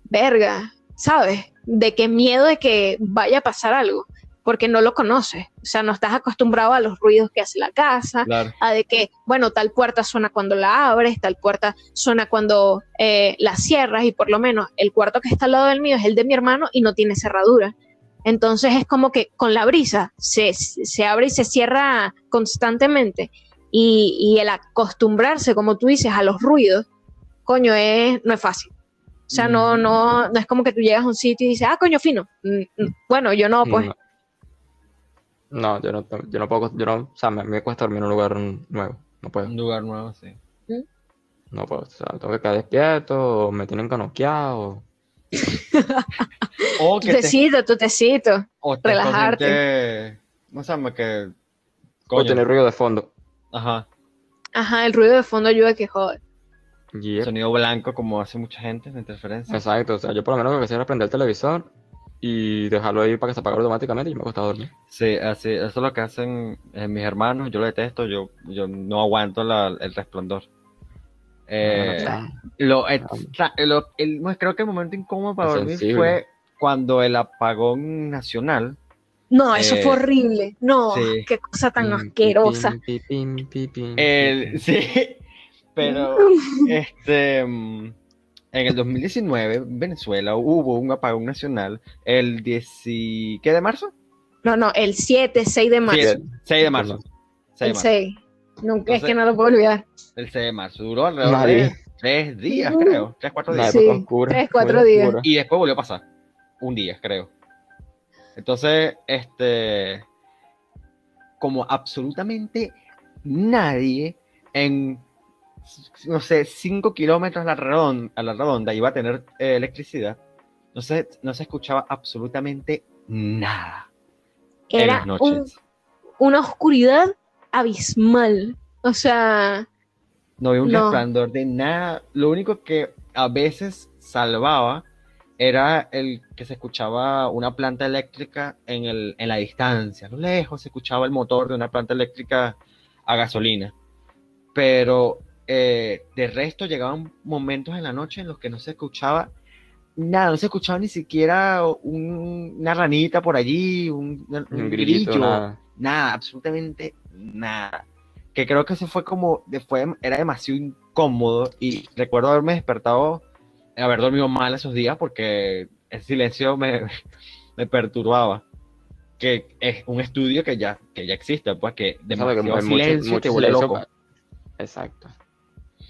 S3: verga, ¿sabes? De qué miedo de que vaya a pasar algo. porque no lo conoces. O sea, no estás acostumbrado a los ruidos que hace la casa,
S1: Claro.
S3: a de que, bueno, tal puerta suena cuando la abres, tal puerta suena cuando eh, la cierras y por lo menos el cuarto que está al lado del mío es el de mi hermano y no tiene cerradura. Entonces es como que con la brisa se, se abre y se cierra constantemente y, y el acostumbrarse, como tú dices, a los ruidos, coño, es, no es fácil. O sea, no,
S1: Mm.
S3: no, no es como que tú llegas a un sitio y dices, ah, coño, fino. Mm, mm. Bueno, yo no, pues.
S2: No, No, yo no, yo no puedo, yo no, o sea, me, me cuesta dormir en un lugar nuevo, no puedo,
S1: Un lugar nuevo, sí.
S2: no puedo, o sea, tengo que quedar despierto, o me tienen canoqueado,
S1: O
S3: Tu
S1: que te,
S3: tecito, tu tecito.
S1: o
S3: relajarte.
S1: No sé, que.
S2: o
S1: Coño.
S2: tener ruido de fondo.
S1: Ajá.
S3: Ajá, el ruido de fondo ayuda a que joder.
S2: Yep.
S1: Sonido blanco, como hace mucha gente, la interferencia.
S2: Exacto, o sea, yo por lo menos lo que hacía era prender el televisor y dejarlo ahí para que se apague automáticamente y yo me acostaba a dormir.
S1: Sí, así, eso es lo que hacen eh, mis hermanos. Yo lo detesto, yo, yo no aguanto la- el resplandor. Eh,
S2: Ah,
S1: lo extra- lo- el- no, creo que el momento incómodo para
S2: Es
S1: dormir
S2: sensible.
S1: fue cuando el apagón nacional.
S3: No, eso
S1: Eh,
S3: fue horrible. No,
S1: sí.
S3: qué cosa tan
S2: pim,
S3: asquerosa.
S2: pim, pim, pim, pim,
S1: El,
S2: pim.
S1: sí, pero este, mm, en el 2019 en Venezuela hubo un apagón nacional. El 10, y- ¿qué de marzo?
S3: No, no, el 7, 6 de marzo.
S1: Sí, 6 de marzo. 6 de
S3: el
S1: marzo.
S3: 6. Nunca, es
S1: Entonces-
S3: que no lo puedo olvidar.
S1: El 6 de marzo. Duró alrededor
S2: Nadie.
S1: de 3 días,
S3: Uh,
S1: creo. 3, 4
S2: Una
S1: días.
S3: Sí,
S2: oscura,
S3: tres,
S2: muy
S3: cuatro días.
S2: oscura.
S1: Y después volvió a pasar. Un día, creo. Entonces, este. Como absolutamente nadie en, no sé, 5 kilómetros a la, redonda, a la redonda iba a tener eh, electricidad, no se, no se escuchaba absolutamente nada en
S3: Era un- una oscuridad abismal. O sea,
S1: No había un
S3: no.
S1: resplandor de nada. Lo único que a veces salvaba era el que se escuchaba una planta eléctrica en, el, en la distancia. A lo lejos se escuchaba el motor de una planta eléctrica a gasolina. Pero eh, de resto llegaban momentos en la noche en los que no se escuchaba nada, no se escuchaba ni siquiera un- una ranita por allí, un, un
S2: Un grillito,
S1: grillo,
S2: nada.
S1: nada, absolutamente nada. Que creo que eso fue como, fue, era demasiado incómodo y recuerdo haberme despertado, haber dormido mal esos días porque el silencio me, me perturbaba. Que es un estudio que ya, que ya existe, pues que
S2: Sabe que
S1: demasiado
S2: hay mucho-
S1: silencio
S2: mucho
S1: te vuelve
S2: silencio
S1: loco.
S2: Exacto.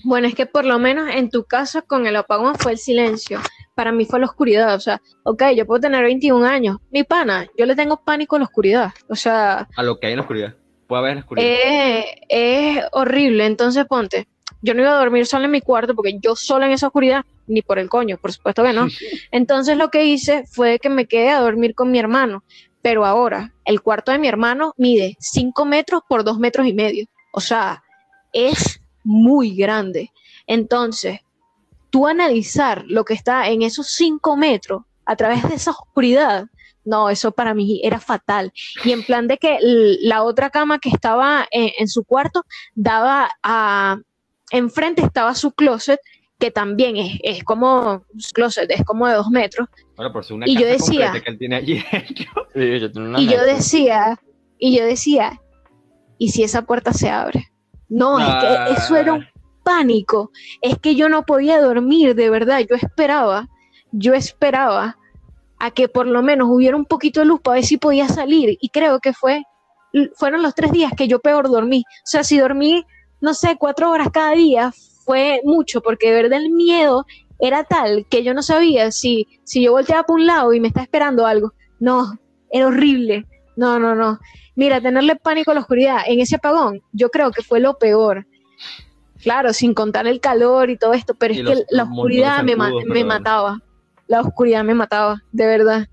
S3: Bueno, es que por lo menos en tu caso con el apagón fue el silencio. Para mí fue la oscuridad. O sea, ok, yo puedo tener 21 años. Mi pana, yo le tengo pánico a la oscuridad. O sea,
S1: A lo que hay en la oscuridad. Puede haber en la oscuridad.
S3: Eh, es horrible. Entonces, ponte, yo no iba a dormir sola en mi cuarto porque yo sola en esa oscuridad, ni por el coño, por supuesto que no. Entonces, lo que hice fue que me quedé a dormir con mi hermano. Pero ahora, el cuarto de mi hermano mide 5 metros por 2 metros y medio. O sea, es muy grande. Entonces, tú analizar lo que está en esos 5 metros a través de esa oscuridad, no, eso para mí era fatal. Y en plan de que la otra cama que estaba en, en su cuarto daba a... Enfrente estaba su closet, que también es, es como... Su closet es como de dos metros.
S1: Bueno, por ser una
S3: y yo decía-
S1: que él tiene allí
S3: Y yo decía, y yo decía, ¿y si esa puerta se abre? No, es que eso era un pánico. Es que yo no podía dormir, de verdad. Yo esperaba, yo esperaba a que por lo menos hubiera un poquito de luz para ver si podía salir. Y creo que fue, fueron los tres días que yo peor dormí. O sea, si dormí, no sé, cuatro horas cada día, fue mucho, porque de verdad el miedo era tal que yo no sabía si, si yo volteaba por un lado y me está esperando algo. No, era horrible. No, no, no. Mira, tenerle pánico a la oscuridad en ese apagón, yo creo que fue lo peor. Claro, sin contar el calor y todo esto, pero
S1: Y
S3: es
S1: los
S3: que la oscuridad me, ma- me mataba. La oscuridad me mataba, de verdad.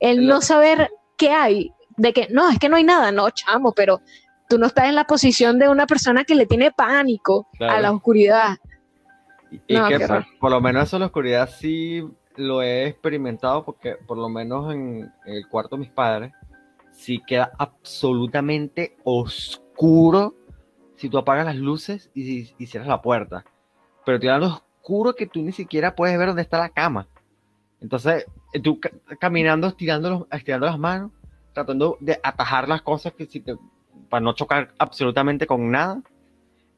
S3: El no saber qué hay, de que no, es que no hay nada, no, chamo, pero tú no estás en la posición de una persona que le tiene pánico a
S1: Claro.
S3: la oscuridad.
S1: Y,
S3: No,
S1: que por, por lo menos eso en la oscuridad sí lo he experimentado porque por lo menos en el cuarto de mis padres sí queda absolutamente oscuro si tú apagas las luces y, y cierras la puerta. Pero te dan oscuro que tú ni siquiera puedes ver dónde está la cama. Entonces, eh, tú ca- caminando, estirando, los- estirando las manos tratando de atajar las cosas que si te, para no chocar absolutamente con nada.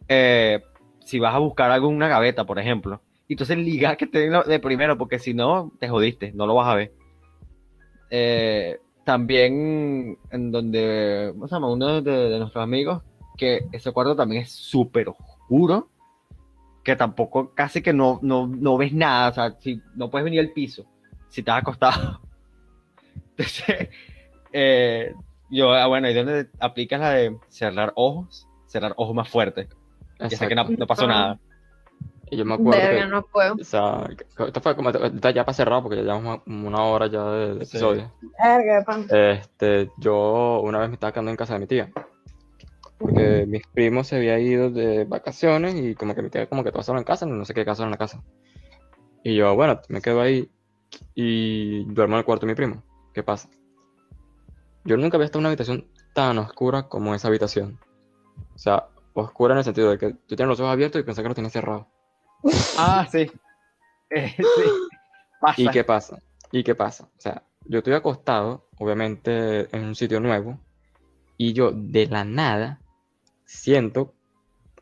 S1: Eh, si vas a buscar algo una gaveta, por ejemplo, entonces liga que te de primero, porque si no, te jodiste, no lo vas a ver. Eh, también en donde, ¿cómo se llama? Uno de, de nuestros amigos, que ese cuarto también es súper oscuro, que tampoco casi que no, no, no ves nada, o sea, si no puedes venir al piso, si estás acostado. Entonces, eh, yo, ah, bueno, ahí donde aplicas la de cerrar ojos, cerrar ojos más fuerte. Ya sé que no pasó nada.
S2: Y yo me acuerdo
S3: Verga,
S2: que,
S3: no puedo.
S2: o sea, esto fue como, está ya para cerrar porque ya llevamos una hora ya de, de
S1: Sí.
S2: episodio.
S3: Verga, pan.
S2: Este, yo una vez me estaba quedando en casa de mi tía. Porque mis primos se habían ido de vacaciones y como que me quedé como que todo solo en casa, no sé qué casa en la casa. Y yo, bueno, me quedo ahí y duermo en el cuarto de mi primo. ¿Qué pasa? Yo nunca había estado en una habitación tan oscura como esa habitación. O sea, oscura en el sentido de que tú tienes los ojos abiertos y pensé que los tenías cerrados.
S1: Ah, sí. Eh, sí. Pasa.
S2: ¿Y qué pasa? ¿Y qué pasa? O sea, yo estoy acostado, obviamente, en un sitio nuevo, y yo de la nada siento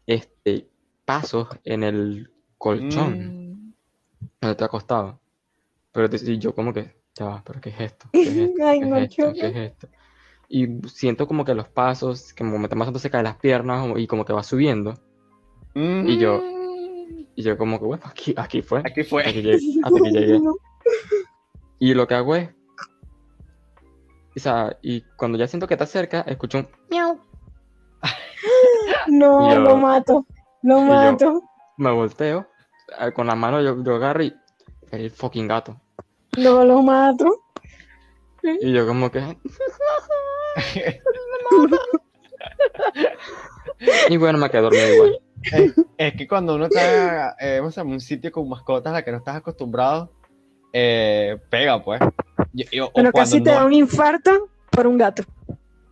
S2: este pasos en el colchón
S1: Mm.
S2: donde estoy acostado. Pero te- y yo como que, ya va, pero ¿qué es esto? ¿Qué es esto?
S3: Ay,
S2: ¿Qué
S3: no,
S2: es esto? ¿Qué es esto? Y siento como que los pasos, que como me están pasando cerca de las piernas y como que va subiendo. Y yo-
S1: Mm.
S2: Y yo como que, bueno, aquí, aquí fue.
S1: Aquí fue.
S2: Hasta que llegué. hasta que llegué. Y lo que hago es. O sea, y cuando ya siento que está cerca, escucho un miau.
S3: No,
S2: yo-
S3: lo mato. Lo mato.
S2: Me volteo. eh, Con la mano yo, yo agarro y. El fucking gato.
S3: No lo mato.
S2: Y yo como que. Y bueno, me quedé dormido igual.
S1: Es que cuando uno está eh, vamos a llama, un sitio con mascotas a la que no estás acostumbrado, eh, pega, pues. Y, y- o
S3: Bueno,
S1: cuando
S3: casi te
S1: no-
S3: da un infarto por un gato.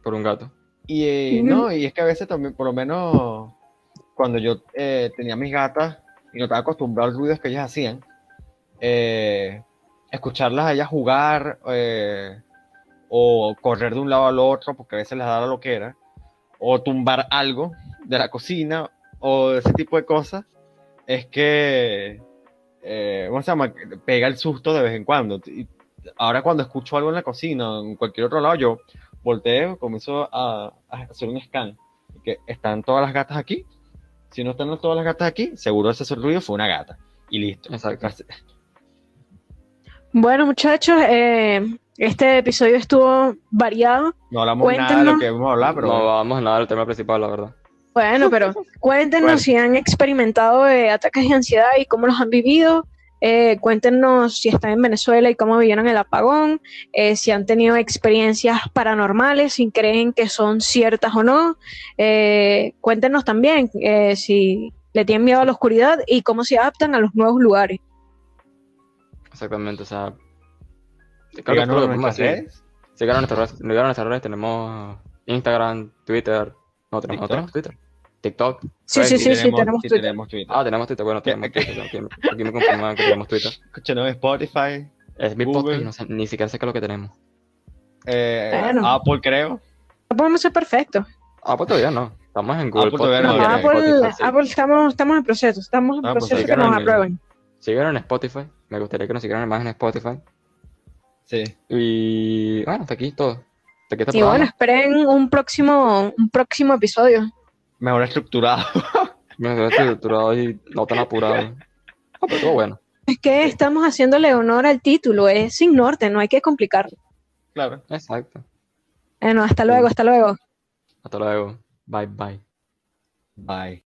S2: Por un gato.
S1: Y eh, no, y es que a veces también, por lo menos cuando yo eh, tenía mis gatas y no estaba acostumbrado a los ruidos que ellas hacían, eh, escucharlas a ellas jugar eh, o correr de un lado al otro, porque a veces les da la loquera, o tumbar algo de la cocina o ese tipo de cosas, es que, eh, ¿cómo se llama? Pega el susto de vez en cuando. Y ahora cuando escucho algo en la cocina o en cualquier otro lado, yo volteo, comienzo a, a hacer un scan. Que están todas las gatas aquí. Si no están todas las gatas aquí, seguro ese ruido fue una gata. Y listo.
S2: Exacto.
S3: Bueno, muchachos, eh, este episodio estuvo variado.
S1: No hablamos nada de lo
S3: Cuéntenos.
S1: que hemos hablado, pero
S2: No vamos a nada del tema principal, la verdad.
S3: Bueno, pero cuéntenos
S1: Bueno.
S3: si han experimentado eh, ataques de ansiedad y cómo los han vivido. Eh, cuéntenos si están en Venezuela y cómo vivieron el apagón, eh, si han tenido experiencias paranormales, si creen que son ciertas o no. Eh, cuéntenos también eh, si le tienen miedo a la oscuridad y cómo se adaptan a los nuevos lugares.
S2: Exactamente, o sea. Creo que
S1: nuestras redes.
S2: En nuestras redes, tenemos Instagram, Twitter, no tenemos, no
S1: TikTok.
S2: tenemos Twitter, TikTok.
S3: Sí, sí, sí, sí, tenemos Twitter.
S1: tenemos Twitter.
S2: Ah, tenemos Twitter, bueno, tenemos Twitter, aquí, aquí me confirman que tenemos Twitter.
S1: Escúchenos en Spotify,
S2: Es mi podcast no sé, ni siquiera sé qué es lo que tenemos.
S1: eh,
S3: Bueno.
S1: Apple creo.
S3: No podemos ser perfectos.
S2: Ah, pues todavía no, estamos en Google
S1: Apple no.
S3: Apple,
S2: Spotify, sí.
S3: Apple estamos, estamos en proceso, estamos en
S1: Ah, pues
S3: proceso
S2: sí,
S3: que nos aprueben.
S2: Síganos en Spotify, me gustaría que nos siguieran más en Spotify.
S1: Sí.
S2: Y bueno, hasta aquí todo. Este
S3: Y bueno, esperen un próximo, un próximo episodio.
S1: Mejor estructurado.
S2: Me quedé estructurado y no tan apurado. Ah, pero estuvo bueno.
S3: Es que estamos haciéndole honor al título, es sin norte, no hay que complicarlo.
S1: claro.
S2: Exacto.
S3: Bueno, hasta luego, hasta luego.
S2: Hasta luego. Bye bye.
S1: Bye.